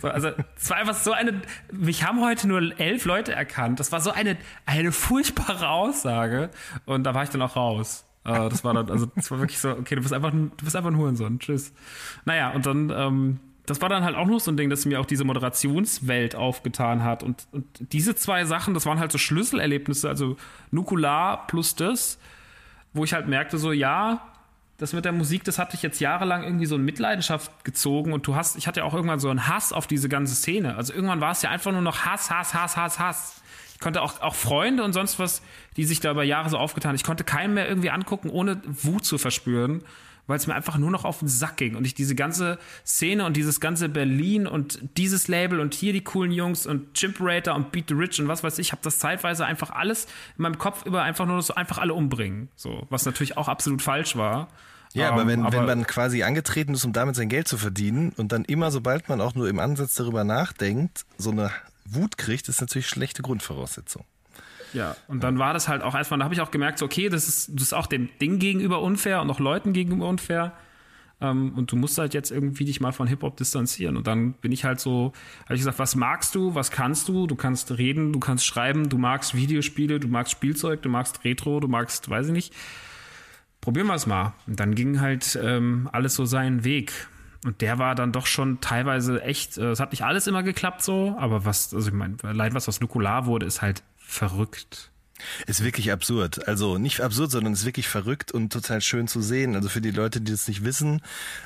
So, also, es war einfach so eine, mich haben heute nur elf Leute erkannt. Das war so eine, eine furchtbare Aussage. Und da war ich dann auch raus. Äh, das war dann, also das war wirklich so, okay, du bist einfach, du bist einfach ein Hurensohn. Tschüss. Naja, und dann, ähm, das war dann halt auch noch so ein Ding, dass mir auch diese Moderationswelt aufgetan hat. Und, und diese zwei Sachen, das waren halt so Schlüsselerlebnisse, also Nukular plus das, wo ich halt merkte, so, ja, das mit der Musik, das hat dich jetzt jahrelang irgendwie so in Mitleidenschaft gezogen und du hast, ich hatte ja auch irgendwann so einen Hass auf diese ganze Szene. Also irgendwann war es ja einfach nur noch Hass, Hass, Hass, Hass, Hass. Ich konnte auch, auch Freunde und sonst was, die sich da über Jahre so aufgetan, ich konnte keinen mehr irgendwie angucken, ohne Wut zu verspüren weil es mir einfach nur noch auf den Sack ging und ich diese ganze Szene und dieses ganze Berlin und dieses Label und hier die coolen Jungs und Chimperator und Beat the Rich und was weiß ich, habe das zeitweise einfach alles in meinem Kopf über einfach nur so einfach alle umbringen, so was natürlich auch absolut falsch war. Ja, aber, wenn, aber wenn man quasi angetreten ist, um damit sein Geld zu verdienen und dann immer, sobald man auch nur im Ansatz darüber nachdenkt, so eine Wut kriegt, ist natürlich schlechte Grundvoraussetzung. Ja, und dann war das halt auch einfach, da habe ich auch gemerkt, so, okay, das ist, das ist auch dem Ding gegenüber unfair und auch Leuten gegenüber unfair. Ähm, und du musst halt jetzt irgendwie dich mal von Hip-Hop distanzieren. Und dann bin ich halt so, habe ich gesagt, was magst du, was kannst du? Du kannst reden, du kannst schreiben, du magst Videospiele, du magst Spielzeug, du magst Retro, du magst, weiß ich nicht. Probieren wir es mal. Und dann ging halt ähm, alles so seinen Weg. Und der war dann doch schon teilweise echt, äh, es hat nicht alles immer geklappt so, aber was, also ich meine, allein was aus Nukular wurde, ist halt verrückt. Ist wirklich absurd. Also nicht absurd, sondern ist wirklich verrückt und total schön zu sehen. Also für die Leute, die das nicht wissen,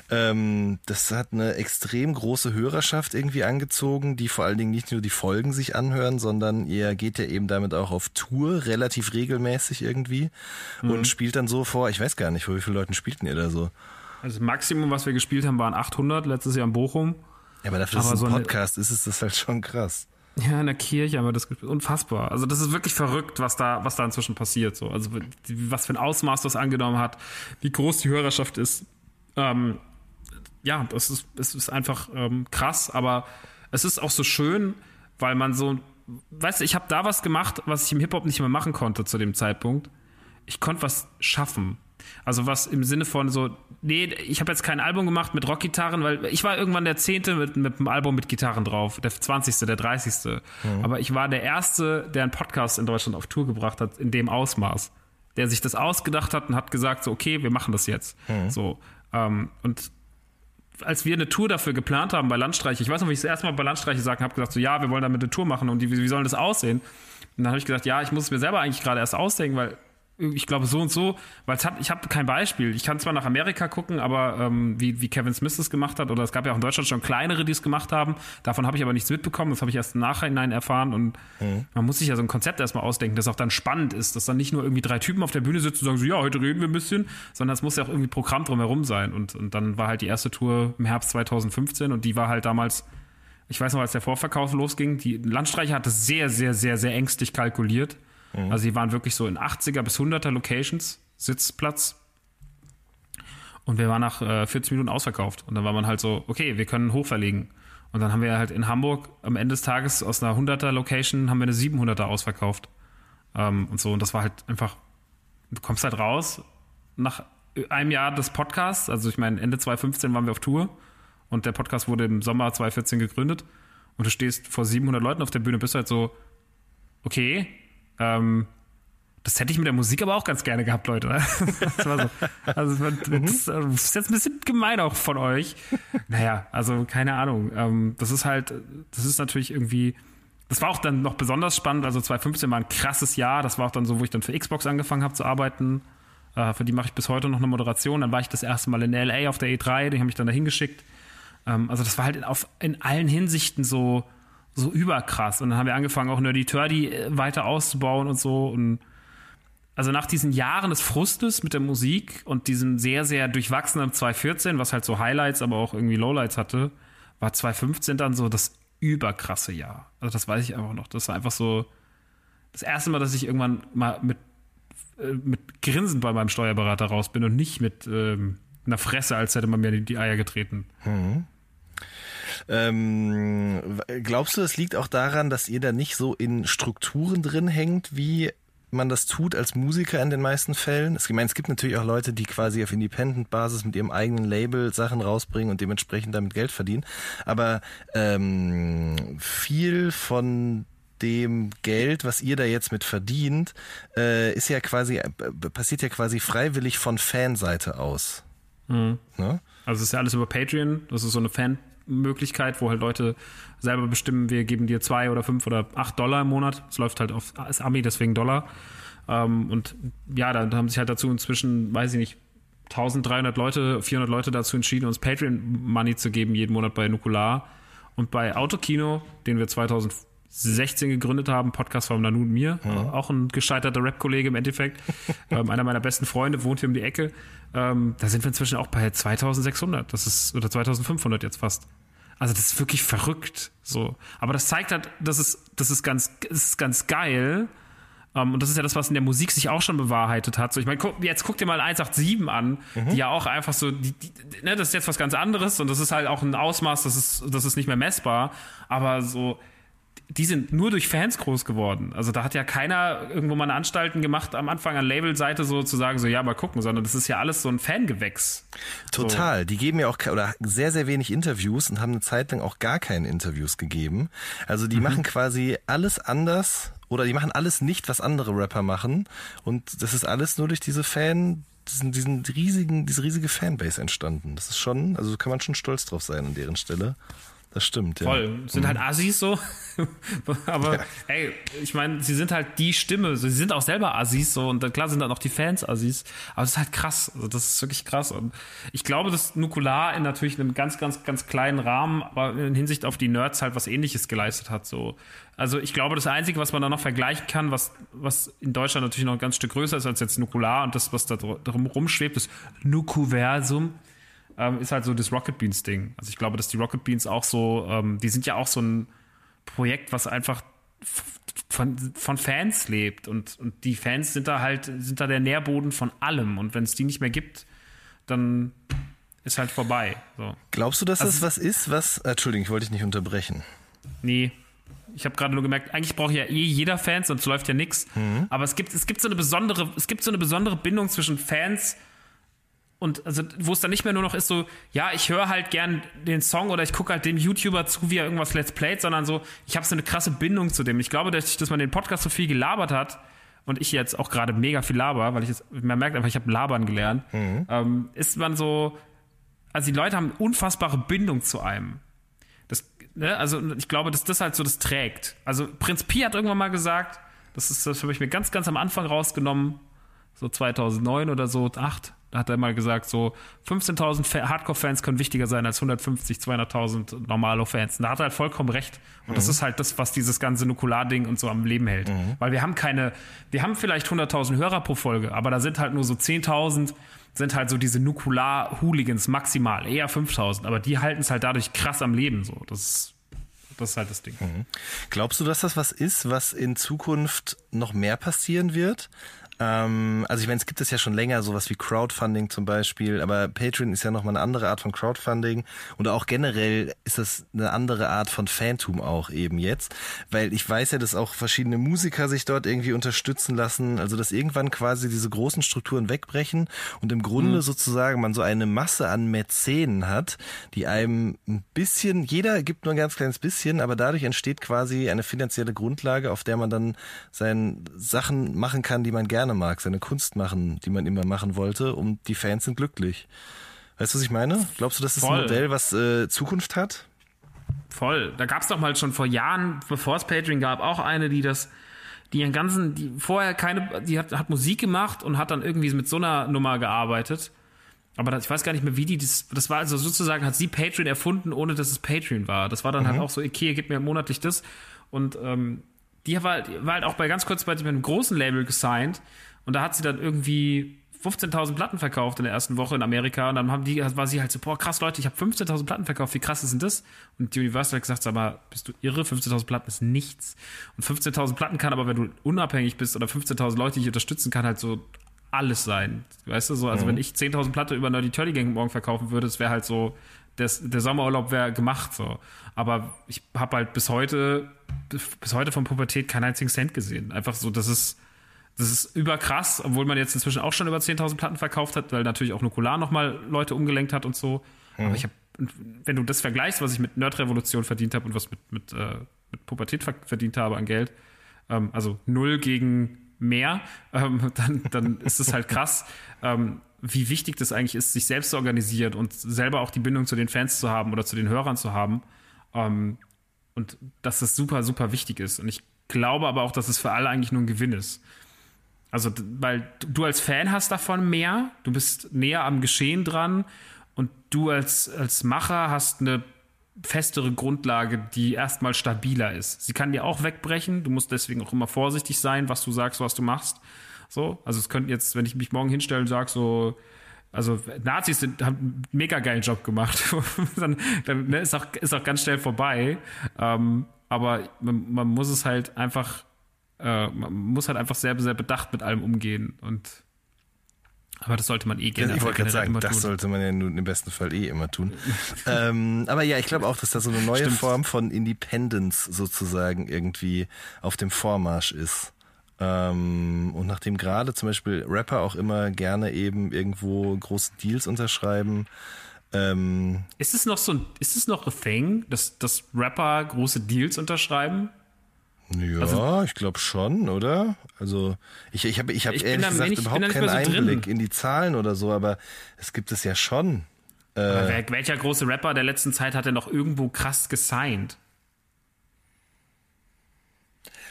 ähm, das hat eine extrem große Hörerschaft irgendwie angezogen, die vor allen Dingen nicht nur die Folgen sich anhören, sondern ihr geht ja eben damit auch auf Tour, relativ regelmäßig irgendwie mhm. und spielt dann so vor, ich weiß gar nicht, vor wie viele Leuten spielten ihr da so? Also das Maximum, was wir gespielt haben, waren 800 letztes Jahr in Bochum. Ja, aber dafür, dass es ein Podcast ist, ist das halt schon krass. Ja, in der Kirche haben wir das. Unfassbar. Also das ist wirklich verrückt, was da, was da inzwischen passiert. So. Also was für ein Ausmaß das angenommen hat, wie groß die Hörerschaft ist. Ähm, ja, das ist, das ist einfach ähm, krass, aber es ist auch so schön, weil man so, weißt du, ich habe da was gemacht, was ich im Hip-Hop nicht mehr machen konnte zu dem Zeitpunkt. Ich konnte was schaffen. Also was im Sinne von so, nee, ich habe jetzt kein Album gemacht mit Rockgitarren, weil ich war irgendwann der Zehnte mit, mit einem Album mit Gitarren drauf, der 20., der 30. Mhm. Aber ich war der Erste, der einen Podcast in Deutschland auf Tour gebracht hat, in dem Ausmaß. Der sich das ausgedacht hat und hat gesagt, so, okay, wir machen das jetzt. Mhm. So. Ähm, und als wir eine Tour dafür geplant haben bei Landstreiche, ich weiß noch, wie ich das erste Mal bei Landstreiche sagen habe, gesagt so, ja, wir wollen damit eine Tour machen und die, wie, wie soll das aussehen? Und dann habe ich gesagt, ja, ich muss es mir selber eigentlich gerade erst ausdenken, weil ich glaube so und so, weil es hat, ich habe kein Beispiel. Ich kann zwar nach Amerika gucken, aber ähm, wie, wie Kevin Smith das gemacht hat, oder es gab ja auch in Deutschland schon kleinere, die es gemacht haben. Davon habe ich aber nichts mitbekommen. Das habe ich erst im Nachhinein erfahren. Und mhm. man muss sich ja so ein Konzept erstmal ausdenken, das auch dann spannend ist, dass dann nicht nur irgendwie drei Typen auf der Bühne sitzen und sagen so, ja, heute reden wir ein bisschen, sondern es muss ja auch irgendwie Programm drumherum sein. Und, und dann war halt die erste Tour im Herbst 2015 und die war halt damals ich weiß noch, als der Vorverkauf losging, die Landstreicher hatte sehr, sehr, sehr, sehr ängstlich kalkuliert. Mhm. Also sie waren wirklich so in 80er bis 100er Locations, Sitzplatz. Und wir waren nach äh, 40 Minuten ausverkauft. Und dann war man halt so, okay, wir können hochverlegen. Und dann haben wir halt in Hamburg am Ende des Tages aus einer 100er Location haben wir eine 700er ausverkauft. Ähm, und so. Und das war halt einfach, du kommst halt raus nach einem Jahr des Podcasts. Also ich meine, Ende 2015 waren wir auf Tour. Und der Podcast wurde im Sommer 2014 gegründet. Und du stehst vor 700 Leuten auf der Bühne, bist halt so, okay, ähm, das hätte ich mit der Musik aber auch ganz gerne gehabt, Leute. Das war so. Also, mhm. das, ist jetzt ein bisschen gemein auch von euch. Naja, also keine Ahnung. Ähm, das ist halt, das ist natürlich irgendwie. Das war auch dann noch besonders spannend. Also 2015 war ein krasses Jahr. Das war auch dann so, wo ich dann für Xbox angefangen habe zu arbeiten. Äh, für die mache ich bis heute noch eine Moderation. Dann war ich das erste Mal in LA auf der E3. Die haben mich dann dahin geschickt. Ähm, also das war halt auf, in allen Hinsichten so so überkrass. Und dann haben wir angefangen, auch Nerdy Turdy äh, weiter auszubauen und so. Und also nach diesen Jahren des Frustes mit der Musik und diesem sehr, sehr durchwachsenen 2014, was halt so Highlights, aber auch irgendwie Lowlights hatte, war 2015 dann so das überkrasse Jahr. Also das weiß ich einfach noch. Das war einfach so das erste Mal, dass ich irgendwann mal mit, äh, mit Grinsen bei meinem Steuerberater raus bin und nicht mit ähm, einer Fresse, als hätte man mir die, die Eier getreten. Mhm. Ähm, glaubst du, es liegt auch daran, dass ihr da nicht so in Strukturen drin hängt, wie man das tut als Musiker in den meisten Fällen. Ich meine, es gibt natürlich auch Leute, die quasi auf Independent-Basis mit ihrem eigenen Label Sachen rausbringen und dementsprechend damit Geld verdienen. Aber ähm, viel von dem Geld, was ihr da jetzt mit verdient, äh, ist ja quasi, äh, passiert ja quasi freiwillig von Fanseite aus. Mhm. Ne? Also es ist ja alles über Patreon, das ist so eine Fanmöglichkeit, wo halt Leute selber bestimmen, wir geben dir zwei oder fünf oder acht Dollar im Monat. Es läuft halt auf ist Ami, deswegen Dollar. Ähm, und ja, da haben sich halt dazu inzwischen, weiß ich nicht, 1300 Leute, 400 Leute dazu entschieden, uns Patreon-Money zu geben jeden Monat bei Nukular. Und bei Autokino, den wir 2016 gegründet haben, Podcast von Nanu und mir, mhm. auch ein gescheiterter Rap-Kollege im Endeffekt, ähm, einer meiner besten Freunde, wohnt hier um die Ecke. Ähm, da sind wir inzwischen auch bei 2600, das ist, oder 2500 jetzt fast. Also das ist wirklich verrückt, so. Aber das zeigt halt, das ist, das ist ganz, das ist ganz geil, um, ähm, und das ist ja das, was in der Musik sich auch schon bewahrheitet hat. So, ich meine, jetzt guck dir mal 187 an, mhm. die ja auch einfach so, die, die, ne, das ist jetzt was ganz anderes und das ist halt auch ein Ausmaß, das ist, das ist nicht mehr messbar. Aber so, die sind nur durch Fans groß geworden. Also da hat ja keiner irgendwo mal eine Anstalten gemacht, am Anfang an Labelseite so zu sagen, so ja, mal gucken, sondern das ist ja alles so ein Fangewächs. Total. So. Die geben ja auch oder sehr, sehr wenig Interviews und haben eine Zeit lang auch gar keine Interviews gegeben. Also die mhm. machen quasi alles anders oder die machen alles nicht, was andere Rapper machen. Und das ist alles nur durch diese Fan, diesen, diesen riesigen, diese riesige Fanbase entstanden. Das ist schon, also kann man schon stolz drauf sein an deren Stelle. Das stimmt, ja. Voll. Sind halt mhm. halt Assis so. Aber ja. ey, ich meine, sie sind halt die Stimme. Sie sind auch selber Assis so. Und dann, klar sind dann auch die Fans Assis. Aber es ist halt krass. Also das ist wirklich krass. Und ich glaube, dass Nukular in natürlich einem ganz, ganz, ganz kleinen Rahmen, aber in Hinsicht auf die Nerds halt was ähnliches geleistet hat. So. Also ich glaube, das Einzige, was man da noch vergleichen kann, was, was in Deutschland natürlich noch ein ganz Stück größer ist als jetzt Nukular und das, was da drum rumschwebt, ist Nukuversum ähm, ist halt so das Rocket Beans Ding. Also ich glaube, dass die Rocket Beans auch so, ähm, die sind ja auch so ein Projekt, was einfach von, von Fans lebt und, und die Fans sind da halt, sind da der Nährboden von allem und wenn es die nicht mehr gibt, dann ist halt vorbei. So. Glaubst du, dass also, das was ist, was, äh, Entschuldigung, ich wollte dich nicht unterbrechen. Nee, ich habe gerade nur gemerkt, eigentlich braucht ja eh jeder Fans, sonst läuft ja nichts. Mhm. Aber es gibt, es gibt so eine besondere, es gibt so eine besondere Bindung zwischen Fans und also, wo es dann nicht mehr nur noch ist, so, ja, ich höre halt gern den Song oder ich gucke halt dem YouTuber zu, wie er irgendwas Let's Playt, sondern so, ich habe so eine krasse Bindung zu dem. Ich glaube, dass, dass man den Podcast so viel gelabert hat und ich jetzt auch gerade mega viel laber, weil ich jetzt, man merkt einfach, ich habe labern gelernt, mhm. ähm, ist man so, also die Leute haben unfassbare Bindung zu einem. Das, ne, also ich glaube, dass das halt so das trägt. Also Prinz Pi hat irgendwann mal gesagt, das ist, das habe ich mir ganz, ganz am Anfang rausgenommen, so 2009 oder so, 8 da hat er mal gesagt, so 15.000 Hardcore-Fans können wichtiger sein als 150, 200.000 normale Fans. Und da hat er halt vollkommen recht. Und mhm. das ist halt das, was dieses ganze Nukular-Ding und so am Leben hält. Mhm. Weil wir haben keine, wir haben vielleicht 100.000 Hörer pro Folge, aber da sind halt nur so 10.000 sind halt so diese Nukular-Hooligans maximal, eher 5.000. Aber die halten es halt dadurch krass am Leben so. Das ist das ist halt das Ding. Mhm. Glaubst du, dass das was ist, was in Zukunft noch mehr passieren wird? Ähm, also ich meine, es gibt es ja schon länger, sowas wie Crowdfunding zum Beispiel, aber Patreon ist ja nochmal eine andere Art von Crowdfunding und auch generell ist das eine andere Art von Fantum auch eben jetzt, weil ich weiß ja, dass auch verschiedene Musiker sich dort irgendwie unterstützen lassen, also dass irgendwann quasi diese großen Strukturen wegbrechen und im Grunde mhm. sozusagen man so eine Masse an Mäzenen hat, die einem ein bisschen, jeder gibt nur ein ganz kleines bisschen, aber dadurch entsteht quasi eine finanzielle Grundlage, auf der man dann seine Sachen machen kann, die man gerne gerne mag, seine Kunst machen, die man immer machen wollte und die Fans sind glücklich. Weißt du, was ich meine? Glaubst du, das ist Voll. ein Modell, was äh, Zukunft hat? Voll. Da gab es doch mal schon vor Jahren, bevor es Patreon gab, auch eine, die das, die ihren ganzen, die vorher keine, die hat, hat Musik gemacht und hat dann irgendwie mit so einer Nummer gearbeitet. Aber das, ich weiß gar nicht mehr, wie die das, das war also sozusagen, hat sie Patreon erfunden, ohne dass es Patreon war. Das war dann halt mhm. halt auch so, okay, gib mir monatlich das. Und ähm, die war, war halt auch bei ganz kurz bei einem großen Label gesigned und da hat sie dann irgendwie 15.000 Platten verkauft in der ersten Woche in Amerika und dann haben die, war sie halt so, boah, krass, Leute, ich habe 15.000 Platten verkauft, wie krass ist denn das? Und die Universal hat gesagt, sag mal, bist du irre? 15.000 Platten ist nichts. Und 15.000 Platten kann aber, wenn du unabhängig bist oder 15.000 Leute dich unterstützen, kann halt so alles sein. Weißt du, so, also mhm. wenn ich 10.000 Platten über Nerdy Turdy Gang morgen verkaufen würde, das wäre halt so, das, der Sommerurlaub wäre gemacht, so. Aber ich habe halt bis heute, bis heute von Pubertät keinen einzigen Cent gesehen. Einfach so, das ist, das ist überkrass, obwohl man jetzt inzwischen auch schon über 10.000 Platten verkauft hat, weil natürlich auch Nukular nochmal Leute umgelenkt hat und so. Mhm. Aber ich habe, wenn du das vergleichst, was ich mit Nerd Revolution verdient habe und was mit, mit, äh, mit Pubertät verdient habe an Geld, ähm, also null gegen mehr, ähm, dann, dann ist es halt krass, ähm, wie wichtig das eigentlich ist, sich selbst zu organisieren und selber auch die Bindung zu den Fans zu haben oder zu den Hörern zu haben. Ähm, und dass das super, super wichtig ist. Und ich glaube aber auch, dass es für alle eigentlich nur ein Gewinn ist. Also, weil du als Fan hast davon mehr, du bist näher am Geschehen dran und du als, als Macher hast eine festere Grundlage, die erstmal stabiler ist. Sie kann dir auch wegbrechen, du musst deswegen auch immer vorsichtig sein, was du sagst, was du machst. So, also es könnte jetzt, wenn ich mich morgen hinstelle und sage so, also Nazis sind, haben einen mega geilen Job gemacht. dann, dann ne, ist, auch, ist auch ganz schnell vorbei. Ähm, aber man, man, muss es halt einfach, äh, man muss halt einfach sehr, sehr bedacht mit allem umgehen. Und aber das sollte man eh gerne Ich wollte gerade sagen, das tun. sollte man ja nun im besten Fall eh immer tun. ähm, aber ja, ich glaube auch, dass da so eine neue Stimmt. Form von Independence sozusagen irgendwie auf dem Vormarsch ist. Ähm, und nachdem gerade zum Beispiel Rapper auch immer gerne eben irgendwo große Deals unterschreiben, ähm, ist es noch so ein, ist es noch ein Thing, dass, dass Rapper große Deals unterschreiben? Ja, also, ich glaube schon, oder? Also ich, ich habe ich hab ehrlich da, gesagt ich, überhaupt keinen so Einblick drin. in die Zahlen oder so, aber es gibt es ja schon. Äh, wer, welcher große Rapper der letzten Zeit hat denn noch irgendwo krass gesigned?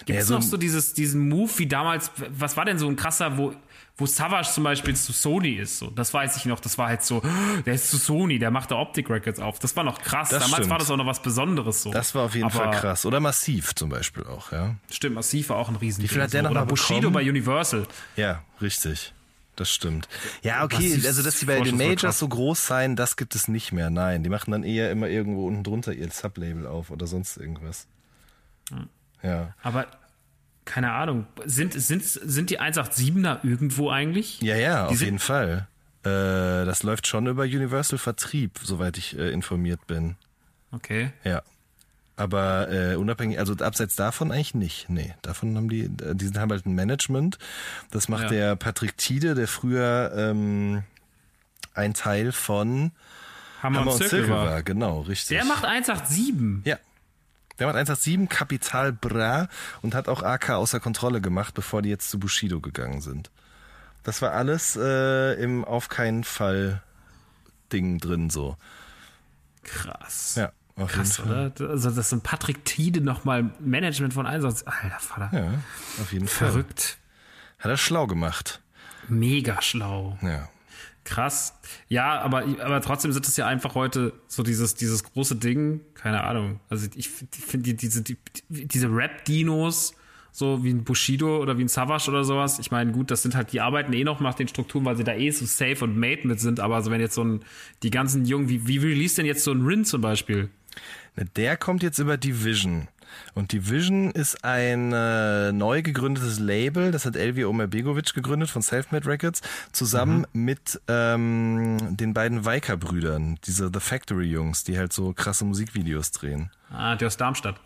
Gibt es ja, so noch so dieses, diesen Move wie damals, was war denn so ein krasser, wo, wo Savage zum Beispiel zu Sony ist? So, das weiß ich noch, das war halt so, der ist zu Sony, der macht da Optic Records auf. Das war noch krass. Das damals stimmt. war das auch noch was Besonderes so. Das war auf jeden Aber, Fall krass. Oder Massiv zum Beispiel auch, ja. Stimmt, Massiv war auch ein riesen Wie viel hat der so. noch Oder mal Bushido bei Universal. Ja, richtig. Das stimmt. Ja, okay, Massiv also dass die bei den Majors so groß sein, das gibt es nicht mehr. Nein, die machen dann eher immer irgendwo unten drunter ihr Sublabel auf oder sonst irgendwas. Hm. Ja. Aber keine Ahnung, sind, sind, sind die 187er irgendwo eigentlich? Ja, ja, die auf jeden Fall. Äh, das läuft schon über Universal Vertrieb, soweit ich äh, informiert bin. Okay. Ja. Aber äh, unabhängig, also abseits davon eigentlich nicht. Nee, davon haben die, die haben halt ein Management. Das macht ja. der Patrick Tiede, der früher ähm, ein Teil von Hammer, Hammer und Zirkel war. war. Genau, richtig. Der macht 187. Ja, der macht 187 Kapital Bra und hat auch AK außer Kontrolle gemacht, bevor die jetzt zu Bushido gegangen sind. Das war alles äh, im Auf keinen Fall Ding drin so. Krass. Ja. Auf Krass, oder? Also, das sind Patrick Tiede nochmal Management von Einsatz. Alter Vater. Ja, auf jeden Fall. Verrückt. Hat er schlau gemacht. Mega schlau. Ja. Krass. Ja, aber, aber trotzdem sind es ja einfach heute so dieses, dieses große Ding, keine Ahnung. Also ich, finde die, diese, die, diese Rap-Dinos, so wie ein Bushido oder wie ein Savage oder sowas. Ich meine, gut, das sind halt, die arbeiten eh noch nach den Strukturen, weil sie da eh so safe und made mit sind, aber also wenn jetzt so ein, die ganzen Jungen, wie, wie release denn jetzt so ein Rin zum Beispiel? Der kommt jetzt über Division. Und Division ist ein äh, neu gegründetes Label, das hat Elvi Omerbegovic gegründet von Selfmade Records, zusammen mhm. mit ähm, den beiden Weiker-Brüdern, diese The Factory-Jungs, die halt so krasse Musikvideos drehen. Ah, die aus Darmstadt.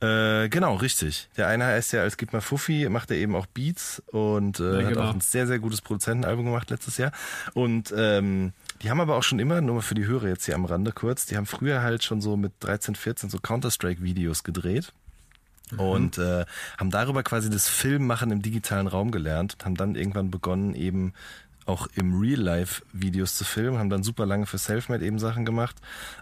Äh, genau, richtig. Der eine heißt ja als Gib mal Fuffi, macht er eben auch Beats und äh, ja, genau. hat auch ein sehr, sehr gutes Produzentenalbum gemacht letztes Jahr. Und ähm, die haben aber auch schon immer, nur mal für die Hörer jetzt hier am Rande kurz, die haben früher halt schon so mit 13, 14 so Counter-Strike-Videos gedreht. Mhm. Und äh, haben darüber quasi das Filmmachen im digitalen Raum gelernt und haben dann irgendwann begonnen, eben auch im Real Life Videos zu filmen, haben dann super lange für Selfmade eben Sachen gemacht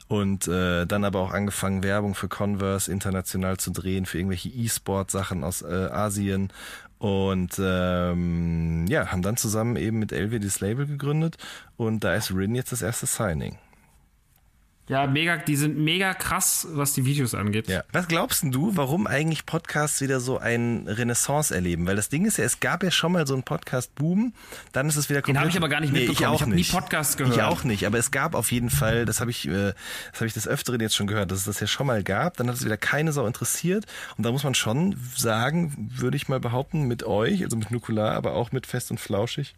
und äh, dann aber auch angefangen Werbung für Converse international zu drehen für irgendwelche E-Sport Sachen aus äh, Asien und ähm, ja, haben dann zusammen eben mit Elvi das Label gegründet und da ist Rin jetzt das erste Signing. Ja, mega, die sind mega krass, was die Videos angeht. Ja. Was glaubst du, warum eigentlich Podcasts wieder so ein Renaissance erleben? Weil das Ding ist ja, es gab ja schon mal so einen Podcast-Boom, dann ist es wieder komplett... Den habe ich aber gar nicht nee, mitbekommen. Ich, auch ich habe nie Podcasts gehört. Ich auch nicht, aber es gab auf jeden Fall, das habe ich, äh, das habe ich des Öfteren jetzt schon gehört, dass es das ja schon mal gab, dann hat es wieder keine Sau interessiert und da muss man schon sagen, würde ich mal behaupten, mit euch, also mit Nukular, aber auch mit Fest und Flauschig,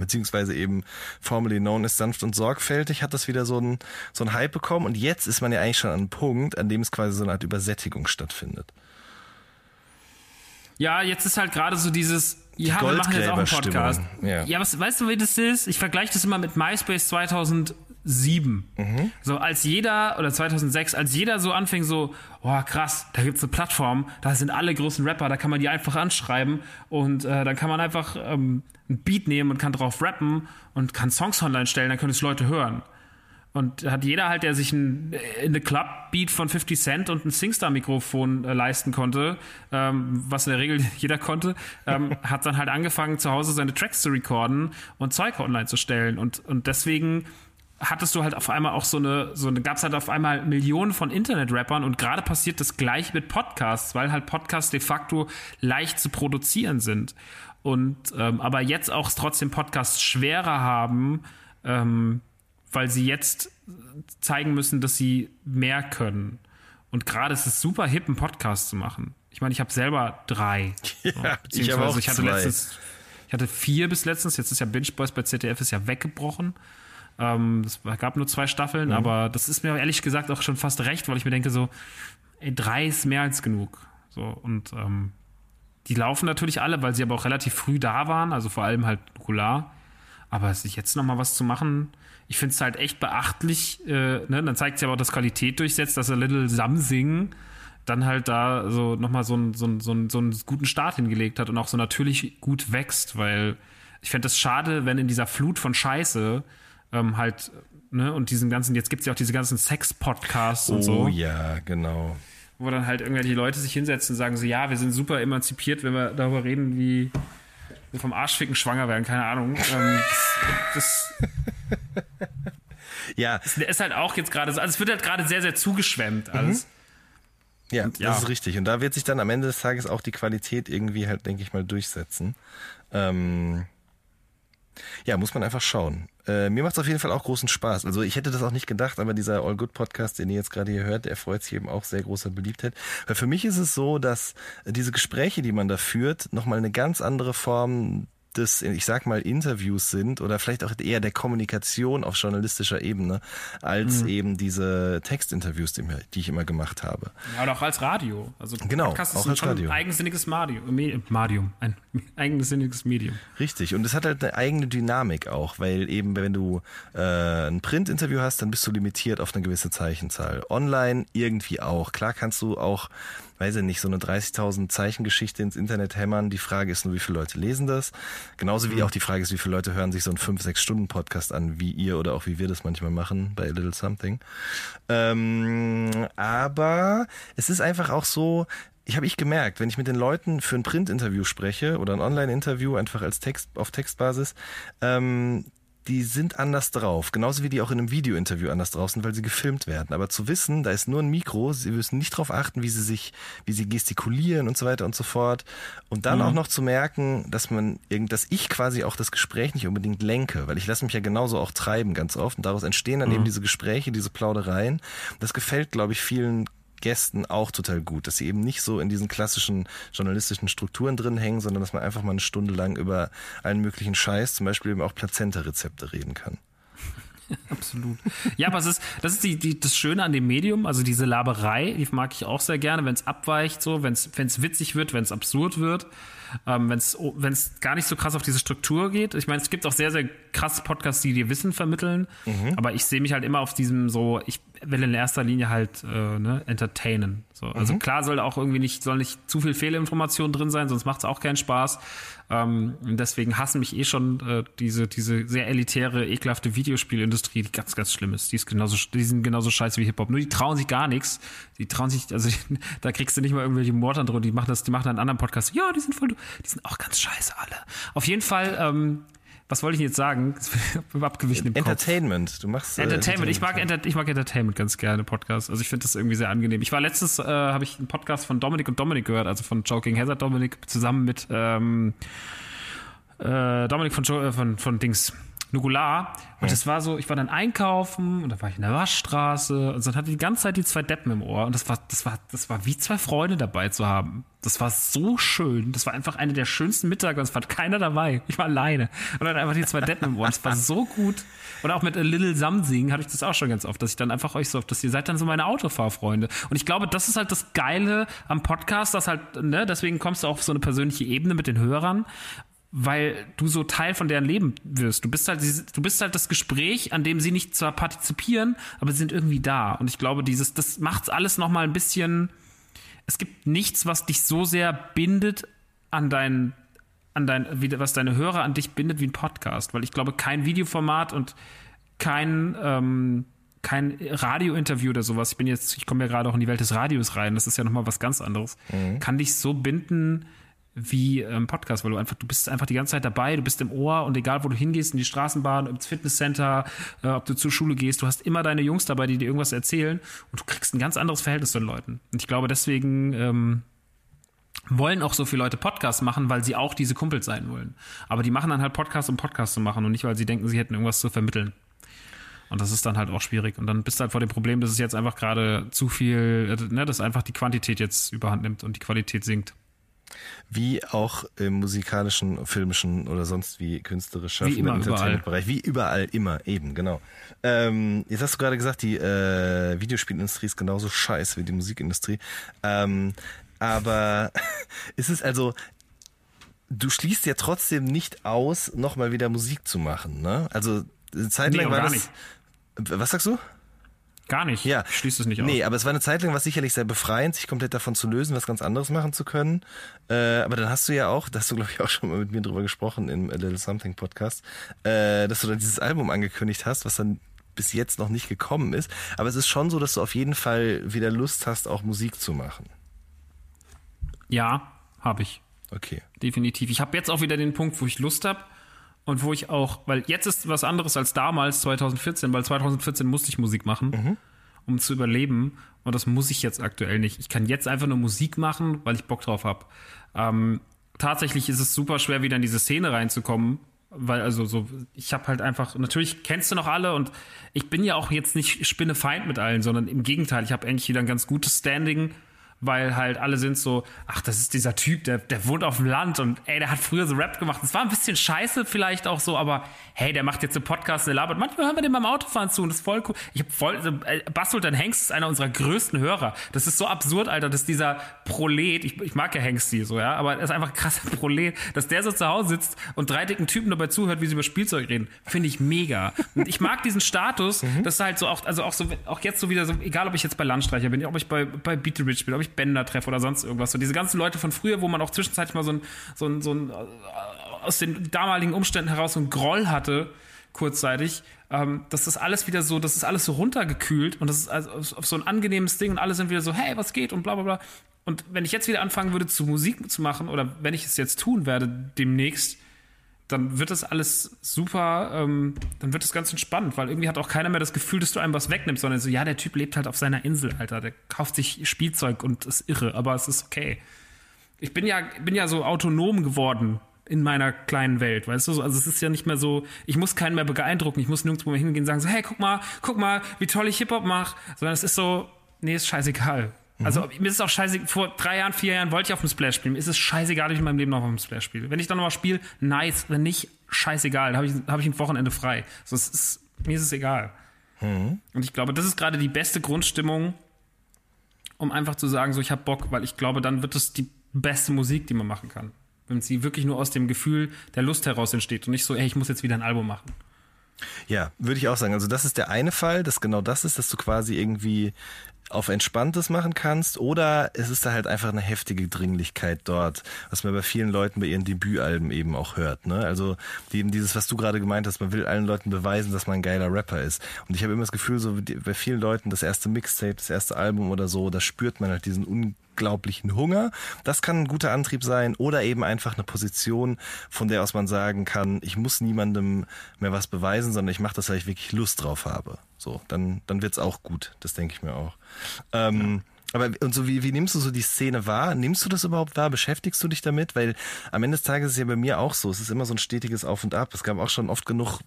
beziehungsweise eben formerly known as sanft und sorgfältig, hat das wieder so ein, so ein Hype bekommen und jetzt ist man ja eigentlich schon an einem Punkt, an dem es quasi so eine Art Übersättigung stattfindet. Ja, jetzt ist halt gerade so dieses, ja, wir machen jetzt auch einen Podcast. Ja, ja was, weißt du, wie das ist? Ich vergleiche das immer mit MySpace 2007 2007. Mhm. So als jeder, oder 2006, als jeder so anfing so, oh krass, da gibt's eine Plattform, da sind alle großen Rapper, da kann man die einfach anschreiben und äh, dann kann man einfach ähm, ein Beat nehmen und kann drauf rappen und kann Songs online stellen, dann können es Leute hören. Und hat jeder halt, der sich ein, in the Club Beat von 50 Cent und ein Singstar-Mikrofon äh, leisten konnte, ähm, was in der Regel jeder konnte, ähm, hat dann halt angefangen, zu Hause seine Tracks zu recorden und Zeug online zu stellen. Und, und deswegen hattest du halt auf einmal auch so eine, so eine, gab's halt auf einmal Millionen von Internet-Rappern und gerade passiert das gleiche mit Podcasts, weil halt Podcasts de facto leicht zu produzieren sind. Und ähm, aber jetzt auch trotzdem Podcasts schwerer haben, ähm, weil sie jetzt zeigen müssen, dass sie mehr können. Und gerade ist es super hip, einen Podcast zu machen. Ich meine, ich habe selber drei. Ja, ich, habe auch ich hatte zwei. letztens, ich hatte vier bis letztens. Jetzt ist ja Binge Boys bei ZDF ist ja weggebrochen. Ähm, es gab nur zwei Staffeln, mhm. aber das ist mir ehrlich gesagt auch schon fast recht, weil ich mir denke so, ey, drei ist mehr als genug. So und ähm, die laufen natürlich alle, weil sie aber auch relativ früh da waren, also vor allem halt Nukular. Aber sich jetzt noch mal was zu machen, ich finde es halt echt beachtlich. Äh, ne? Dann zeigt sich aber auch, dass Qualität durchsetzt, dass er Little Samsing dann halt da so nochmal so, ein, so, ein, so, ein, so einen guten Start hingelegt hat und auch so natürlich gut wächst, weil ich fände es schade, wenn in dieser Flut von Scheiße ähm, halt, ne, und diesen ganzen, jetzt gibt es ja auch diese ganzen Sex-Podcasts oh, und so. Oh ja, genau. Wo dann halt irgendwelche Leute sich hinsetzen und sagen so, ja, wir sind super emanzipiert, wenn wir darüber reden, wie wir vom Arschficken schwanger werden, keine Ahnung. Ähm, das, das ja. Es ist halt auch jetzt gerade so, also es wird halt gerade sehr, sehr zugeschwemmt alles. Mhm. Ja, und, ja, das ist richtig. Und da wird sich dann am Ende des Tages auch die Qualität irgendwie halt, denke ich mal, durchsetzen. Ähm, ja, muss man einfach schauen. Äh, mir macht es auf jeden Fall auch großen Spaß. Also ich hätte das auch nicht gedacht, aber dieser All Good Podcast, den ihr jetzt gerade hier hört, der freut sich eben auch sehr großer Beliebtheit. Weil für mich ist es so, dass diese Gespräche, die man da führt, nochmal eine ganz andere Form des, ich sag mal, Interviews sind oder vielleicht auch eher der Kommunikation auf journalistischer Ebene als mhm. eben diese Textinterviews, die, die, ich immer gemacht habe. Ja, oder auch als Radio. Also genau, Podcast auch als Radio. ein eigensinniges Medium, Medium, ein eigensinniges Medium. Richtig, und es hat halt eine eigene Dynamik auch, weil eben, wenn du äh, ein Print-Interview hast, dann bist du limitiert auf eine gewisse Zeichenzahl. Online irgendwie auch. Klar kannst du auch weiß ich nicht, so eine 30.000 Zeichengeschichte ins Internet hämmern. Die Frage ist nur, wie viele Leute lesen das? Genauso wie mhm. auch die Frage ist, wie viele Leute hören sich so einen 5-6 Stunden Podcast an, wie ihr oder auch wie wir das manchmal machen bei A Little Something. Ähm, aber es ist einfach auch so, ich habe ich gemerkt, wenn ich mit den Leuten für ein Print-Interview spreche oder ein Online-Interview einfach als Text auf Textbasis, ähm, die sind anders drauf. Genauso wie die auch in einem Videointerview anders drauf sind, weil sie gefilmt werden. Aber zu wissen, da ist nur ein Mikro, sie müssen nicht darauf achten, wie sie sich, wie sie gestikulieren und so weiter und so fort. Und dann mhm. auch noch zu merken, dass man, dass ich quasi auch das Gespräch nicht unbedingt lenke, weil ich lasse mich ja genauso auch treiben ganz oft. Und daraus entstehen dann mhm. eben diese Gespräche, diese Plaudereien. Das gefällt, glaube ich, vielen Gästen auch total gut, dass sie eben nicht so in diesen klassischen journalistischen Strukturen drin hängen, sondern dass man einfach mal eine Stunde lang über allen möglichen Scheiß, zum Beispiel eben auch Plazenta-Rezepte reden kann. Absolut. Ja, aber es ist, das ist die, die, das Schöne an dem Medium, also diese Laberei, die mag ich auch sehr gerne, wenn es abweicht, so, wenn es witzig wird, wenn es absurd wird, ähm, wenn es gar nicht so krass auf diese Struktur geht. Ich meine, es gibt auch sehr, sehr krasse Podcasts, die dir Wissen vermitteln, mhm. aber ich sehe mich halt immer auf diesem so, ich will in erster Linie halt äh, ne, entertainen. So, also mhm. klar soll auch irgendwie nicht, soll nicht zu viel Fehlinformation drin sein, sonst macht es auch keinen Spaß. Ähm, deswegen hassen mich eh schon äh, diese, diese sehr elitäre, ekelhafte Videospielindustrie, die ganz, ganz schlimm ist. Die ist genauso, die sind genauso scheiße wie Hip-Hop. Nur die trauen sich gar nichts. Die trauen sich, also da kriegst du nicht mal irgendwelche Mordantworten, die machen das, die machen einen anderen Podcast. Ja, die sind voll, die sind auch ganz scheiße alle. Auf jeden Fall, ähm, was wollte ich jetzt sagen? Abgewichen im Entertainment. Kopf. Du machst äh, Entertainment. Ich mag, Enter ich mag Entertainment ganz gerne, Podcast. Also ich finde das irgendwie sehr angenehm. Ich war letztes, äh, habe ich einen Podcast von Dominik und Dominik gehört, also von Joking Hazard Dominik zusammen mit ähm, äh, Dominik von, jo äh, von, von Dings. Nukular. Und es war so, ich war dann einkaufen und da war ich in der Waschstraße und dann hatte ich die ganze Zeit die zwei Deppen im Ohr und das war, das war, das war wie zwei Freunde dabei zu haben. Das war so schön. Das war einfach eine der schönsten Mittage und es war keiner dabei. Ich war alleine. Und dann einfach die zwei Deppen im Ohr. Das war so gut. Und auch mit A Little Something hatte ich das auch schon ganz oft, dass ich dann einfach euch so oft, dass ihr seid dann so meine Autofahrfreunde. Und ich glaube, das ist halt das Geile am Podcast, dass halt, ne, deswegen kommst du auch auf so eine persönliche Ebene mit den Hörern, weil du so Teil von deren Leben wirst. Du bist halt, du bist halt das Gespräch, an dem sie nicht zwar partizipieren, aber sie sind irgendwie da. Und ich glaube, dieses, das macht alles nochmal ein bisschen. Es gibt nichts, was dich so sehr bindet an dein, an dein, was deine Hörer an dich bindet wie ein Podcast. Weil ich glaube, kein Videoformat und kein, ähm, kein Radiointerview oder sowas, ich bin jetzt, ich komme ja gerade auch in die Welt des Radios rein, das ist ja nochmal was ganz anderes, mhm. kann dich so binden wie ähm, Podcast, weil du einfach, du bist einfach die ganze Zeit dabei, du bist im Ohr und egal wo du hingehst, in die Straßenbahn, ins Fitnesscenter, äh, ob du zur Schule gehst, du hast immer deine Jungs dabei, die dir irgendwas erzählen und du kriegst ein ganz anderes Verhältnis zu den Leuten. Und ich glaube, deswegen ähm, wollen auch so viele Leute Podcasts machen, weil sie auch diese Kumpels sein wollen. Aber die machen dann halt Podcasts, um Podcasts zu machen und nicht, weil sie denken, sie hätten irgendwas zu vermitteln. Und das ist dann halt auch schwierig. Und dann bist du halt vor dem Problem, dass es jetzt einfach gerade zu viel, äh, ne, dass einfach die Quantität jetzt überhand nimmt und die Qualität sinkt. Wie auch im musikalischen, filmischen oder sonst wie künstlerisch wie immer, Entertainment-Bereich. Wie überall, immer, eben, genau. Ähm, jetzt hast du gerade gesagt, die äh, Videospielindustrie ist genauso scheiße wie die Musikindustrie. Ähm, aber ist es also, du schließt ja trotzdem nicht aus, nochmal wieder Musik zu machen, ne? Also, zeitlang nee, war das. Nicht. Was sagst du? Gar nicht. Ja. Schließt es nicht aus. Nee, aber es war eine Zeit lang was sicherlich sehr befreiend, sich komplett davon zu lösen, was ganz anderes machen zu können. Äh, aber dann hast du ja auch, da hast du glaube ich auch schon mal mit mir drüber gesprochen im A Little Something Podcast, äh, dass du dann dieses Album angekündigt hast, was dann bis jetzt noch nicht gekommen ist. Aber es ist schon so, dass du auf jeden Fall wieder Lust hast, auch Musik zu machen. Ja, habe ich. Okay. Definitiv. Ich habe jetzt auch wieder den Punkt, wo ich Lust habe und wo ich auch, weil jetzt ist was anderes als damals, 2014, weil 2014 musste ich Musik machen, mhm. um zu überleben. Und das muss ich jetzt aktuell nicht. Ich kann jetzt einfach nur Musik machen, weil ich Bock drauf habe. Ähm, tatsächlich ist es super schwer, wieder in diese Szene reinzukommen, weil also so, ich habe halt einfach, natürlich kennst du noch alle und ich bin ja auch jetzt nicht Spinnefeind mit allen, sondern im Gegenteil, ich habe eigentlich wieder ein ganz gutes Standing weil halt alle sind so, ach, das ist dieser Typ, der, der wohnt auf dem Land und ey, der hat früher so Rap gemacht. Das war ein bisschen scheiße vielleicht auch so, aber hey, der macht jetzt so Podcast, der labert. Manchmal hören wir den beim Autofahren zu und das ist voll cool. Ich hab voll, äh, Bassultan Hengst ist einer unserer größten Hörer. Das ist so absurd, Alter, dass dieser Prolet, ich, ich mag ja Hengsti so, ja, aber er ist einfach ein krasser Prolet, dass der so zu Hause sitzt und drei dicken Typen dabei zuhört, wie sie über Spielzeug reden. Finde ich mega. Und ich mag diesen Status, mhm. dass halt so auch, also auch so, auch jetzt so wieder so, egal ob ich jetzt bei Landstreicher bin, ob ich bei, bei Beat the Rich bin, ob ich Bänder treffe oder sonst irgendwas. So diese ganzen Leute von früher, wo man auch zwischenzeitlich mal so ein, so ein, so ein äh, aus den damaligen Umständen heraus so ein Groll hatte, kurzzeitig, ähm, das alles wieder so, das ist alles so runtergekühlt und das ist also auf so ein angenehmes Ding und alle sind wieder so, hey, was geht und bla bla bla. Und wenn ich jetzt wieder anfangen würde, zu Musik zu machen oder wenn ich es jetzt tun werde demnächst, dann wird das alles super, ähm, dann wird das ganz entspannt, weil irgendwie hat auch keiner mehr das Gefühl, dass du einem was wegnimmst, sondern so, ja, der Typ lebt halt auf seiner Insel, Alter, der kauft sich Spielzeug und ist irre, aber es ist okay. Ich bin ja, bin ja so autonom geworden in meiner kleinen Welt, weißt du? Also es ist ja nicht mehr so, ich muss keinen mehr beeindrucken, ich muss nirgendwo mehr hingehen und sagen so, hey, guck mal, guck mal, wie toll ich Hip-Hop mache, sondern es ist so, nee, ist scheißegal. Also mhm. mir ist es auch scheiße, vor drei Jahren, vier Jahren wollte ich auf dem Splash spielen. Mir ist es scheißegal, ob ich in meinem Leben noch auf dem Splash spiele. Wenn ich dann nochmal spiele, nice. Wenn nicht, scheißegal. Dann habe ich, hab ich ein Wochenende frei. So, es ist, mir ist es egal. Mhm. Und ich glaube, das ist gerade die beste Grundstimmung, um einfach zu sagen, so ich habe Bock, weil ich glaube, dann wird es die beste Musik, die man machen kann. Wenn sie wirklich nur aus dem Gefühl der Lust heraus entsteht und nicht so, ey, ich muss jetzt wieder ein Album machen. Ja, würde ich auch sagen. Also das ist der eine Fall, dass genau das ist, dass du quasi irgendwie auf Entspanntes machen kannst oder es ist da halt einfach eine heftige Dringlichkeit dort, was man bei vielen Leuten bei ihren Debütalben eben auch hört. Ne? Also eben dieses, was du gerade gemeint hast, man will allen Leuten beweisen, dass man ein geiler Rapper ist. Und ich habe immer das Gefühl, so bei vielen Leuten das erste Mixtape, das erste Album oder so, da spürt man halt diesen unglaublichen Hunger. Das kann ein guter Antrieb sein oder eben einfach eine Position, von der aus man sagen kann, ich muss niemandem mehr was beweisen, sondern ich mache das, weil ich wirklich Lust drauf habe. So, dann, dann wird's auch gut. Das denke ich mir auch. Ähm, ja. Aber und so wie, wie nimmst du so die Szene wahr? Nimmst du das überhaupt wahr? Beschäftigst du dich damit? Weil am Ende des Tages ist es ja bei mir auch so. Es ist immer so ein stetiges Auf und Ab. Es gab auch schon oft genug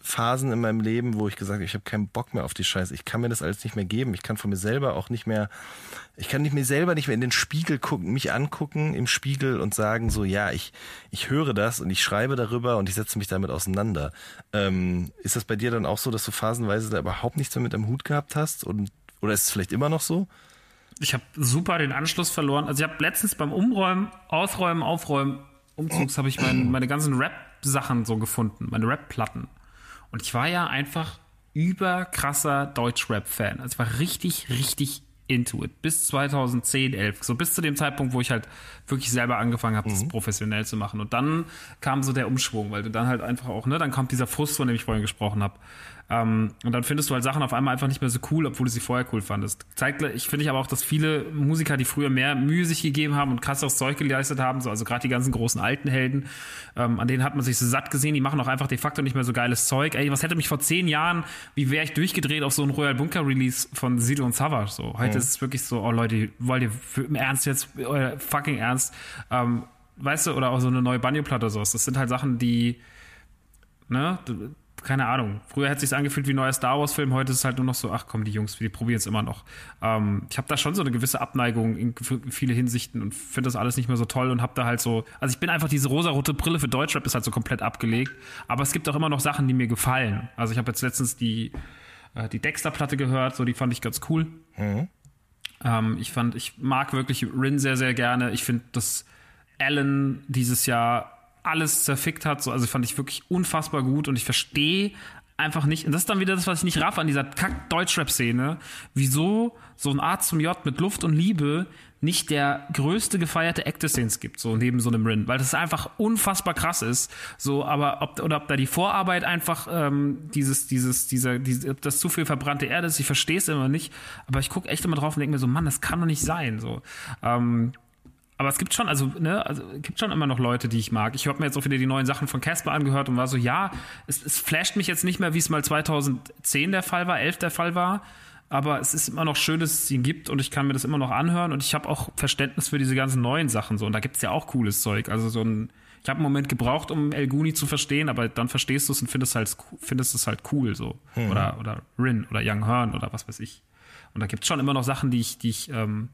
Phasen in meinem Leben, wo ich gesagt habe, ich habe keinen Bock mehr auf die Scheiße. Ich kann mir das alles nicht mehr geben. Ich kann von mir selber auch nicht mehr, ich kann nicht mir selber nicht mehr in den Spiegel gucken, mich angucken im Spiegel und sagen so, ja, ich, ich höre das und ich schreibe darüber und ich setze mich damit auseinander. Ähm, ist das bei dir dann auch so, dass du phasenweise da überhaupt nichts mehr mit am Hut gehabt hast und oder ist es vielleicht immer noch so? Ich habe super den Anschluss verloren. Also ich habe letztens beim Umräumen, Ausräumen, Aufräumen Umzugs habe ich mein, meine ganzen Rap-Sachen so gefunden, meine Rap-Platten. Und ich war ja einfach überkrasser Deutsch-Rap-Fan. Also ich war richtig, richtig into it. Bis 2010, 11. So bis zu dem Zeitpunkt, wo ich halt wirklich selber angefangen habe, mhm. das professionell zu machen. Und dann kam so der Umschwung, weil du dann halt einfach auch, ne, dann kommt dieser Frust, von dem ich vorhin gesprochen habe. Ähm, und dann findest du halt Sachen auf einmal einfach nicht mehr so cool, obwohl du sie vorher cool fandest. Zeigt, ich finde ich aber auch, dass viele Musiker, die früher mehr Mühe sich gegeben haben und krasseres Zeug geleistet haben, so, also gerade die ganzen großen alten Helden, ähm, an denen hat man sich so satt gesehen, die machen auch einfach de facto nicht mehr so geiles Zeug. Ey, was hätte mich vor zehn Jahren, wie wäre ich durchgedreht auf so ein Royal Bunker Release von Sido und Savage? So, heute mhm. ist es wirklich so, oh Leute, wollt ihr im Ernst jetzt, euer fucking Ernst, ähm, weißt du, oder auch so eine neue Banjo-Platte oder sowas. Das sind halt Sachen, die, ne, keine Ahnung. Früher hätte es sich angefühlt wie ein neuer Star Wars-Film, heute ist es halt nur noch so, ach komm, die Jungs, die probieren es immer noch. Ähm, ich habe da schon so eine gewisse Abneigung in viele Hinsichten und finde das alles nicht mehr so toll und habe da halt so, also ich bin einfach diese rosarote Brille für Deutschrap ist halt so komplett abgelegt, aber es gibt auch immer noch Sachen, die mir gefallen. Also ich habe jetzt letztens die, äh, die Dexter-Platte gehört, so die fand ich ganz cool. Mhm. Ähm, ich fand, ich mag wirklich Rin sehr, sehr gerne. Ich finde, dass Alan dieses Jahr alles zerfickt hat. So, also fand ich wirklich unfassbar gut und ich verstehe einfach nicht, und das ist dann wieder das, was ich nicht raff an dieser Kack-Deutschrap-Szene, wieso so ein Arzt zum J mit Luft und Liebe nicht der größte gefeierte Act des Scenes gibt, so neben so einem Rin, weil das einfach unfassbar krass ist. So, aber ob oder ob da die Vorarbeit einfach ähm, dieses, dieses, dieser, diese, das zu viel verbrannte Erde ist, ich verstehe es immer nicht, aber ich gucke echt immer drauf und denke mir so, Mann, das kann doch nicht sein. So. Ähm, aber es gibt schon, also, ne, also es gibt schon immer noch Leute, die ich mag. Ich habe mir jetzt auch wieder die neuen Sachen von Casper angehört und war so, ja, es, es flasht mich jetzt nicht mehr, wie es mal 2010 der Fall war, 11 der Fall war. Aber es ist immer noch schön, dass es ihn gibt und ich kann mir das immer noch anhören und ich habe auch Verständnis für diese ganzen neuen Sachen so. Und da gibt's ja auch cooles Zeug. Also so ein, ich habe einen Moment gebraucht, um El Guni zu verstehen, aber dann verstehst du es und findest halt, findest es halt cool so. Mhm. Oder, oder Rin oder Young Hearn oder was weiß ich. Und da gibt's schon immer noch Sachen, die ich, die ich ähm,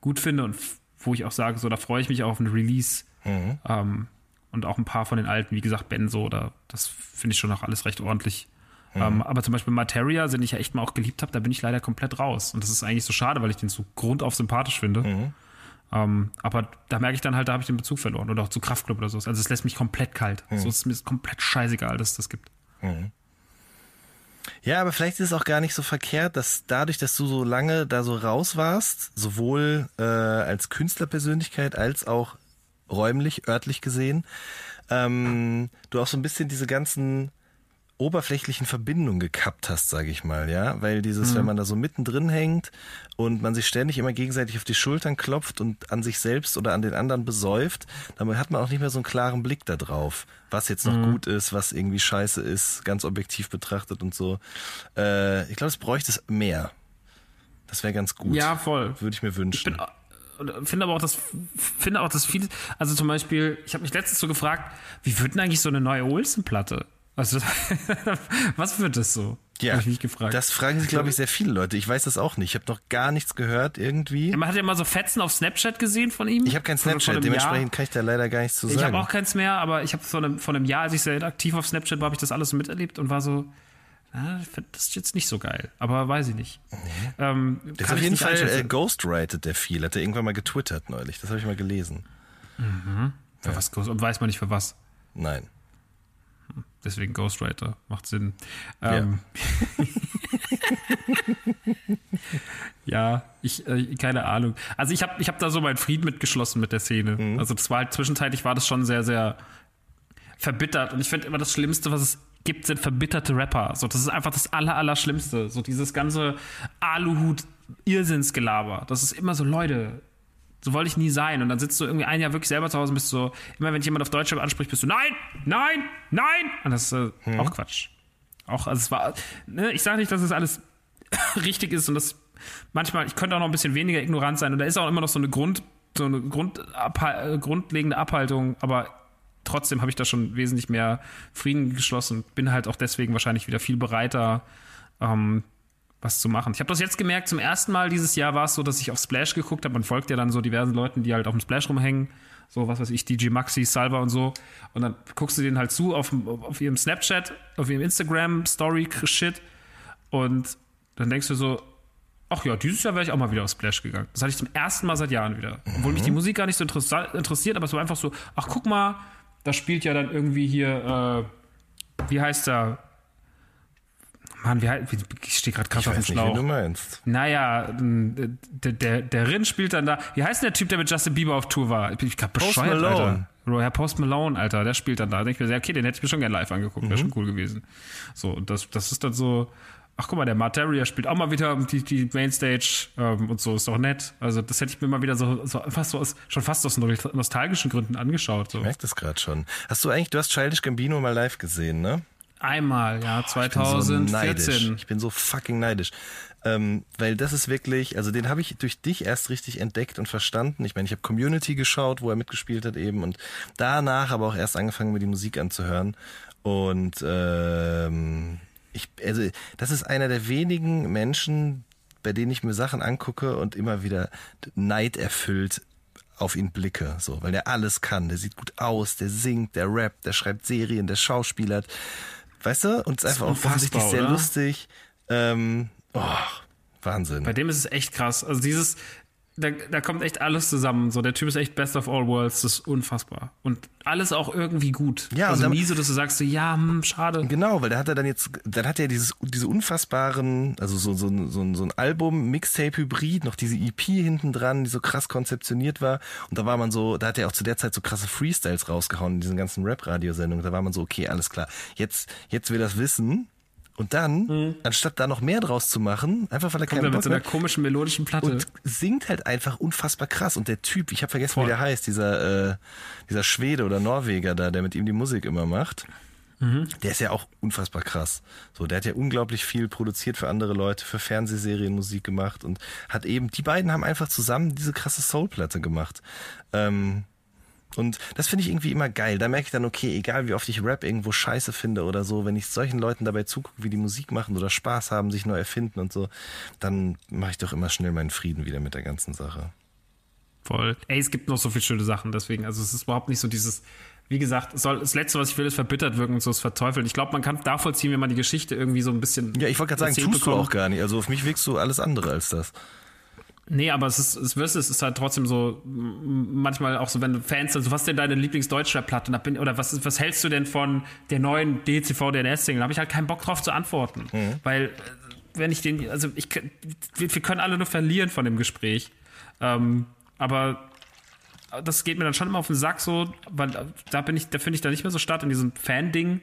gut finde und wo ich auch sage, so, da freue ich mich auch auf ein Release. Mhm. Ähm, und auch ein paar von den alten, wie gesagt, Benzo, da, das finde ich schon auch alles recht ordentlich. Mhm. Ähm, aber zum Beispiel Materia, den ich ja echt mal auch geliebt habe, da bin ich leider komplett raus. Und das ist eigentlich so schade, weil ich den so grundauf sympathisch finde. Mhm. Ähm, aber da merke ich dann halt, da habe ich den Bezug verloren. Oder auch zu Kraftclub oder so. Also es lässt mich komplett kalt. Mhm. So ist mir komplett scheißegal, dass es das gibt. Mhm. Ja, aber vielleicht ist es auch gar nicht so verkehrt, dass dadurch, dass du so lange da so raus warst, sowohl äh, als Künstlerpersönlichkeit als auch räumlich, örtlich gesehen, ähm, du auch so ein bisschen diese ganzen oberflächlichen Verbindung gekappt hast, sage ich mal, ja, weil dieses, mhm. wenn man da so mittendrin hängt und man sich ständig immer gegenseitig auf die Schultern klopft und an sich selbst oder an den anderen besäuft, dann hat man auch nicht mehr so einen klaren Blick da drauf, was jetzt noch mhm. gut ist, was irgendwie scheiße ist, ganz objektiv betrachtet und so. Äh, ich glaube, es bräuchte es mehr. Das wäre ganz gut. Ja, voll. Würde ich mir wünschen. Ich finde aber auch, dass finde auch, dass viele, also zum Beispiel, ich habe mich letztens so gefragt, wie wird denn eigentlich so eine neue Olsen-Platte? Also, was wird das so? Ja, ich mich gefragt. das fragen sich, glaube ich, sehr viele Leute. Ich weiß das auch nicht. Ich habe noch gar nichts gehört irgendwie. Man hat ja immer so Fetzen auf Snapchat gesehen von ihm. Ich habe kein Snapchat, dementsprechend Jahr. kann ich da leider gar nichts zu sagen. Ich habe auch keins mehr, aber ich habe vor einem, vor einem Jahr, als ich sehr aktiv auf Snapchat war, habe ich das alles miterlebt und war so, na, das ist jetzt nicht so geil, aber weiß ich nicht. Mhm. Ähm, der ist auf jeden Fall äh, ghostwrited, der viel. Hat er irgendwann mal getwittert neulich. Das habe ich mal gelesen. Mhm. Für ja. was? Und weiß man nicht für was? Nein. Deswegen Ghostwriter. Macht Sinn. Ähm, ja. ja, ich, äh, keine Ahnung. Also ich habe ich hab da so meinen Frieden mitgeschlossen mit der Szene. Mhm. Also das war halt zwischenzeitlich war das schon sehr, sehr verbittert. Und ich finde immer das Schlimmste, was es gibt, sind verbitterte Rapper. So, das ist einfach das Aller, Allerschlimmste. So dieses ganze Aluhut-Irrsinnsgelaber. Das ist immer so, Leute, so wollte ich nie sein. Und dann sitzt du irgendwie ein Jahr wirklich selber zu Hause und bist so, immer wenn jemand auf Deutsch anspricht, bist du, nein, nein, nein. Und das ist äh, hm. auch Quatsch. Auch, also es war, ne, ich sage nicht, dass es alles richtig ist und das manchmal, ich könnte auch noch ein bisschen weniger ignorant sein. Und da ist auch immer noch so eine Grund, so eine Grund, äh, grundlegende Abhaltung, aber trotzdem habe ich da schon wesentlich mehr Frieden geschlossen. Bin halt auch deswegen wahrscheinlich wieder viel bereiter, ähm, was zu machen. Ich habe das jetzt gemerkt, zum ersten Mal dieses Jahr war es so, dass ich auf Splash geguckt habe. Man folgt ja dann so diversen Leuten, die halt auf dem Splash rumhängen. So, was weiß ich, DJ Maxi, Salva und so. Und dann guckst du denen halt zu auf, auf ihrem Snapchat, auf ihrem Instagram-Story-Shit. Und dann denkst du so, ach ja, dieses Jahr wäre ich auch mal wieder auf Splash gegangen. Das hatte ich zum ersten Mal seit Jahren wieder. Obwohl mich die Musik gar nicht so interessiert, aber es war einfach so, ach guck mal, da spielt ja dann irgendwie hier, äh, wie heißt der? Mann, wie, wie ich stehe gerade krass auf dem Schlauch. Nicht, wie du meinst. Naja, der, der, der Rin spielt dann da. Wie heißt der Typ, der mit Justin Bieber auf Tour war? Ich bin gerade bescheuert, Alter. Ja, Post Malone, Alter, der spielt dann da. Da denke ich mir, okay, den hätte ich mir schon gerne live angeguckt. Mhm. Wäre schon cool gewesen. So, und das, das ist dann so, ach guck mal, der Materia spielt auch mal wieder die, die Mainstage ähm, und so, ist doch nett. Also das hätte ich mir mal wieder so, so fast so aus, schon fast aus nostalgischen Gründen angeschaut. So. Ich merke das gerade schon. Hast du eigentlich, du hast Childish Gambino mal live gesehen, ne? Einmal, ja, 2014. Ich bin so. Ich bin so fucking neidisch. Ähm, weil das ist wirklich, also den habe ich durch dich erst richtig entdeckt und verstanden. Ich meine, ich habe Community geschaut, wo er mitgespielt hat eben und danach aber auch erst angefangen, mir die Musik anzuhören. Und ähm, ich, also das ist einer der wenigen Menschen, bei denen ich mir Sachen angucke und immer wieder Neid erfüllt auf ihn blicke, so, weil der alles kann. Der sieht gut aus, der singt, der rappt, der schreibt Serien, der schauspielert. Weißt du? Und ist einfach auch offensichtlich sehr oder? lustig. Ähm, oh, Wahnsinn. Bei dem ist es echt krass. Also dieses, da, da kommt echt alles zusammen. So, der Typ ist echt best of all worlds. Das ist unfassbar. Und alles auch irgendwie gut. Ja, also nie so, dass du sagst, so, ja, hm, schade. Genau, weil da hat er dann jetzt, dann hat er dieses, diese unfassbaren, also so, so, so, so ein Album, Mixtape-Hybrid, noch diese EP hinten dran, die so krass konzeptioniert war. Und da war man so, da hat er auch zu der Zeit so krasse Freestyles rausgehauen in diesen ganzen Rap-Radiosendungen. Da war man so, okay, alles klar. Jetzt, jetzt will das wissen und dann, mhm. anstatt da noch mehr draus zu machen, einfach weil er Kommt keinen mit so einer komischen melodischen Platte. Und singt halt einfach unfassbar krass. Und der Typ, ich habe vergessen, Voll. wie der heißt, dieser, äh, dieser Schwede oder Norweger da, der mit ihm die Musik immer macht. Mhm. Der ist ja auch unfassbar krass. So, der hat ja unglaublich viel produziert für andere Leute, für Fernsehserien Musik gemacht und hat eben, die beiden haben einfach zusammen diese krasse Soulplatte gemacht. Ähm, und das finde ich irgendwie immer geil. Da merke ich dann, okay, egal wie oft ich Rap irgendwo scheiße finde oder so, wenn ich solchen Leuten dabei zugucke, wie die Musik machen oder Spaß haben, sich neu erfinden und so, dann mache ich doch immer schnell meinen Frieden wieder mit der ganzen Sache. Voll. Ey, es gibt noch so viele schöne Sachen, deswegen, also es ist überhaupt nicht so dieses, wie gesagt, soll, das Letzte, was ich will, ist verbittert wirken und so ist verteufeln. Ich glaube, man kann nachvollziehen, wenn man die Geschichte irgendwie so ein bisschen. Ja, ich wollte gerade sagen, tust bekommt. du auch gar nicht. Also auf mich wirkst du alles andere als das. Nee, aber es ist, es wirst es ist halt trotzdem so, manchmal auch so, wenn du Fans, also was ist denn deine Lieblingsdeutschrap-Platte? Oder was, was hältst du denn von der neuen DCV DNS-Single? Da habe ich halt keinen Bock drauf zu antworten. Mhm. Weil, äh, wenn ich den, also ich, wir, wir können alle nur verlieren von dem Gespräch. Ähm, aber das geht mir dann schon immer auf den Sack so, weil da bin ich, da finde ich da nicht mehr so statt in diesem Fan-Ding.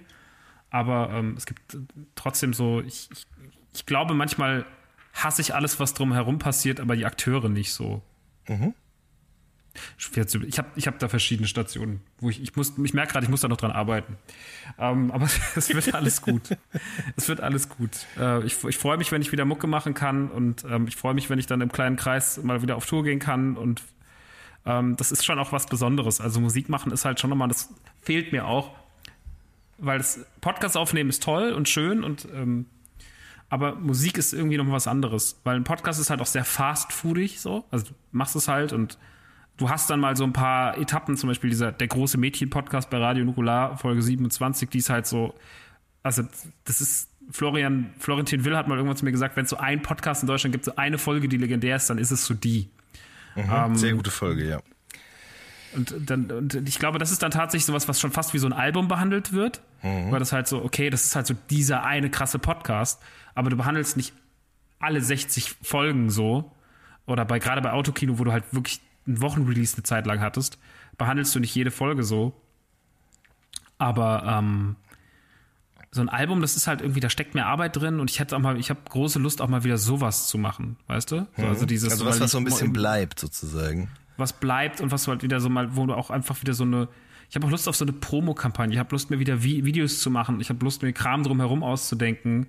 Aber ähm, es gibt trotzdem so, ich, ich, ich glaube manchmal, hasse ich alles, was drumherum passiert, aber die Akteure nicht so. Mhm. Ich habe ich hab da verschiedene Stationen, wo ich, ich muss, ich merke gerade, ich muss da noch dran arbeiten. Ähm, aber es wird alles gut. es wird alles gut. Äh, ich, ich freue mich, wenn ich wieder Mucke machen kann und ähm, ich freue mich, wenn ich dann im kleinen Kreis mal wieder auf Tour gehen kann und ähm, das ist schon auch was Besonderes. Also Musik machen ist halt schon nochmal, das fehlt mir auch, weil das Podcast aufnehmen ist toll und schön und ähm, aber Musik ist irgendwie noch was anderes, weil ein Podcast ist halt auch sehr fast-foodig so. Also du machst es halt und du hast dann mal so ein paar Etappen, zum Beispiel dieser der große Mädchen-Podcast bei Radio Nukular, Folge 27, die ist halt so, also das ist Florian, Florentin Will hat mal irgendwann zu mir gesagt, wenn es so einen Podcast in Deutschland gibt, so eine Folge, die legendär ist, dann ist es so die. Mhm, ähm, sehr gute Folge, ja. Und, dann, und ich glaube, das ist dann tatsächlich sowas, was schon fast wie so ein Album behandelt wird. Mhm. Weil das halt so, okay, das ist halt so dieser eine krasse Podcast aber du behandelst nicht alle 60 Folgen so. Oder bei gerade bei Autokino, wo du halt wirklich einen Wochenrelease eine Zeit lang hattest, behandelst du nicht jede Folge so. Aber ähm, so ein Album, das ist halt irgendwie, da steckt mehr Arbeit drin und ich hätte auch mal, ich habe große Lust auch mal wieder sowas zu machen, weißt du? So, also dieses, also was, was so ein bisschen bleibt sozusagen. Was bleibt und was du halt wieder so mal, wo du auch einfach wieder so eine, ich habe auch Lust auf so eine Promo-Kampagne, ich habe Lust mir wieder Videos zu machen, ich habe Lust mir Kram drumherum auszudenken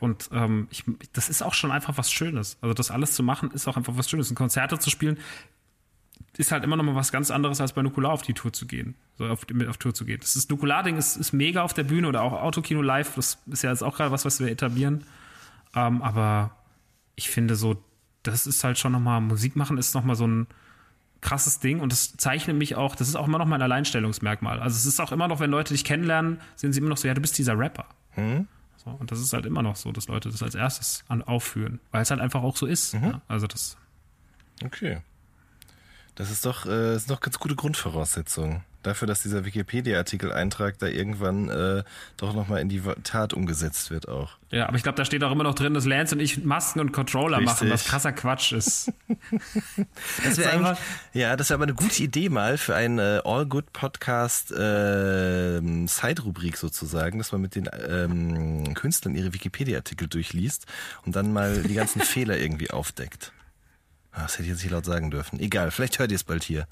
und ähm, ich, das ist auch schon einfach was Schönes. Also das alles zu machen, ist auch einfach was Schönes. Und Konzerte zu spielen, ist halt immer noch mal was ganz anderes, als bei Nukular auf die Tour zu gehen. So auf, auf Tour zu gehen. Das ist Nukular-Ding ist, ist mega auf der Bühne oder auch Autokino live. Das ist ja jetzt auch gerade was, was wir etablieren. Ähm, aber ich finde so, das ist halt schon noch mal, Musik machen ist noch mal so ein krasses Ding und das zeichnet mich auch, das ist auch immer noch mein Alleinstellungsmerkmal. Also es ist auch immer noch, wenn Leute dich kennenlernen, sind sie immer noch so, ja, du bist dieser Rapper. Hm? So, und das ist halt immer noch so, dass Leute das als erstes an, aufführen, weil es halt einfach auch so ist. Mhm. Ja? Also das. Okay. Das ist doch, äh, ist doch ganz gute Grundvoraussetzung dafür, dass dieser Wikipedia-Artikel-Eintrag da irgendwann äh, doch nochmal in die Tat umgesetzt wird auch. Ja, aber ich glaube, da steht auch immer noch drin, dass Lance und ich Masken und Controller Richtig. machen, was krasser Quatsch ist. Das wäre eigentlich, ja, das wäre aber eine gute Idee mal für einen äh, All Good Podcast äh, Side-Rubrik sozusagen, dass man mit den ähm, Künstlern ihre Wikipedia-Artikel durchliest und dann mal die ganzen Fehler irgendwie aufdeckt. Ah, Das hätte ich jetzt nicht laut sagen dürfen. Egal, vielleicht hört ihr es bald hier.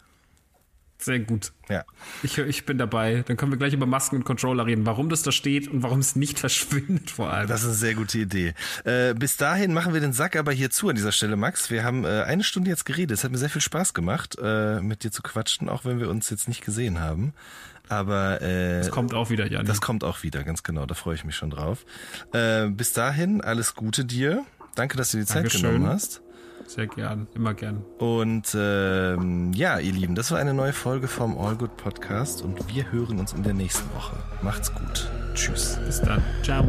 Sehr gut. Ja. Ich, ich bin dabei. Dann können wir gleich über Masken und Controller reden, warum das da steht und warum es nicht verschwindet vor allem. Das ist eine sehr gute Idee. Äh, bis dahin machen wir den Sack aber hier zu an dieser Stelle, Max. Wir haben äh, eine Stunde jetzt geredet. Es hat mir sehr viel Spaß gemacht, äh, mit dir zu quatschen, auch wenn wir uns jetzt nicht gesehen haben. Aber äh, das kommt auch wieder, Jan. das kommt auch wieder, ganz genau. Da freue ich mich schon drauf. Äh, bis dahin, alles Gute dir. Danke, dass du die Zeit Dankeschön. genommen hast. Sehr gern, immer gern. Und ähm, ja, ihr Lieben, das war eine neue Folge vom All Good Podcast und wir hören uns in der nächsten Woche. Macht's gut. Tschüss. Bis dann. Ciao.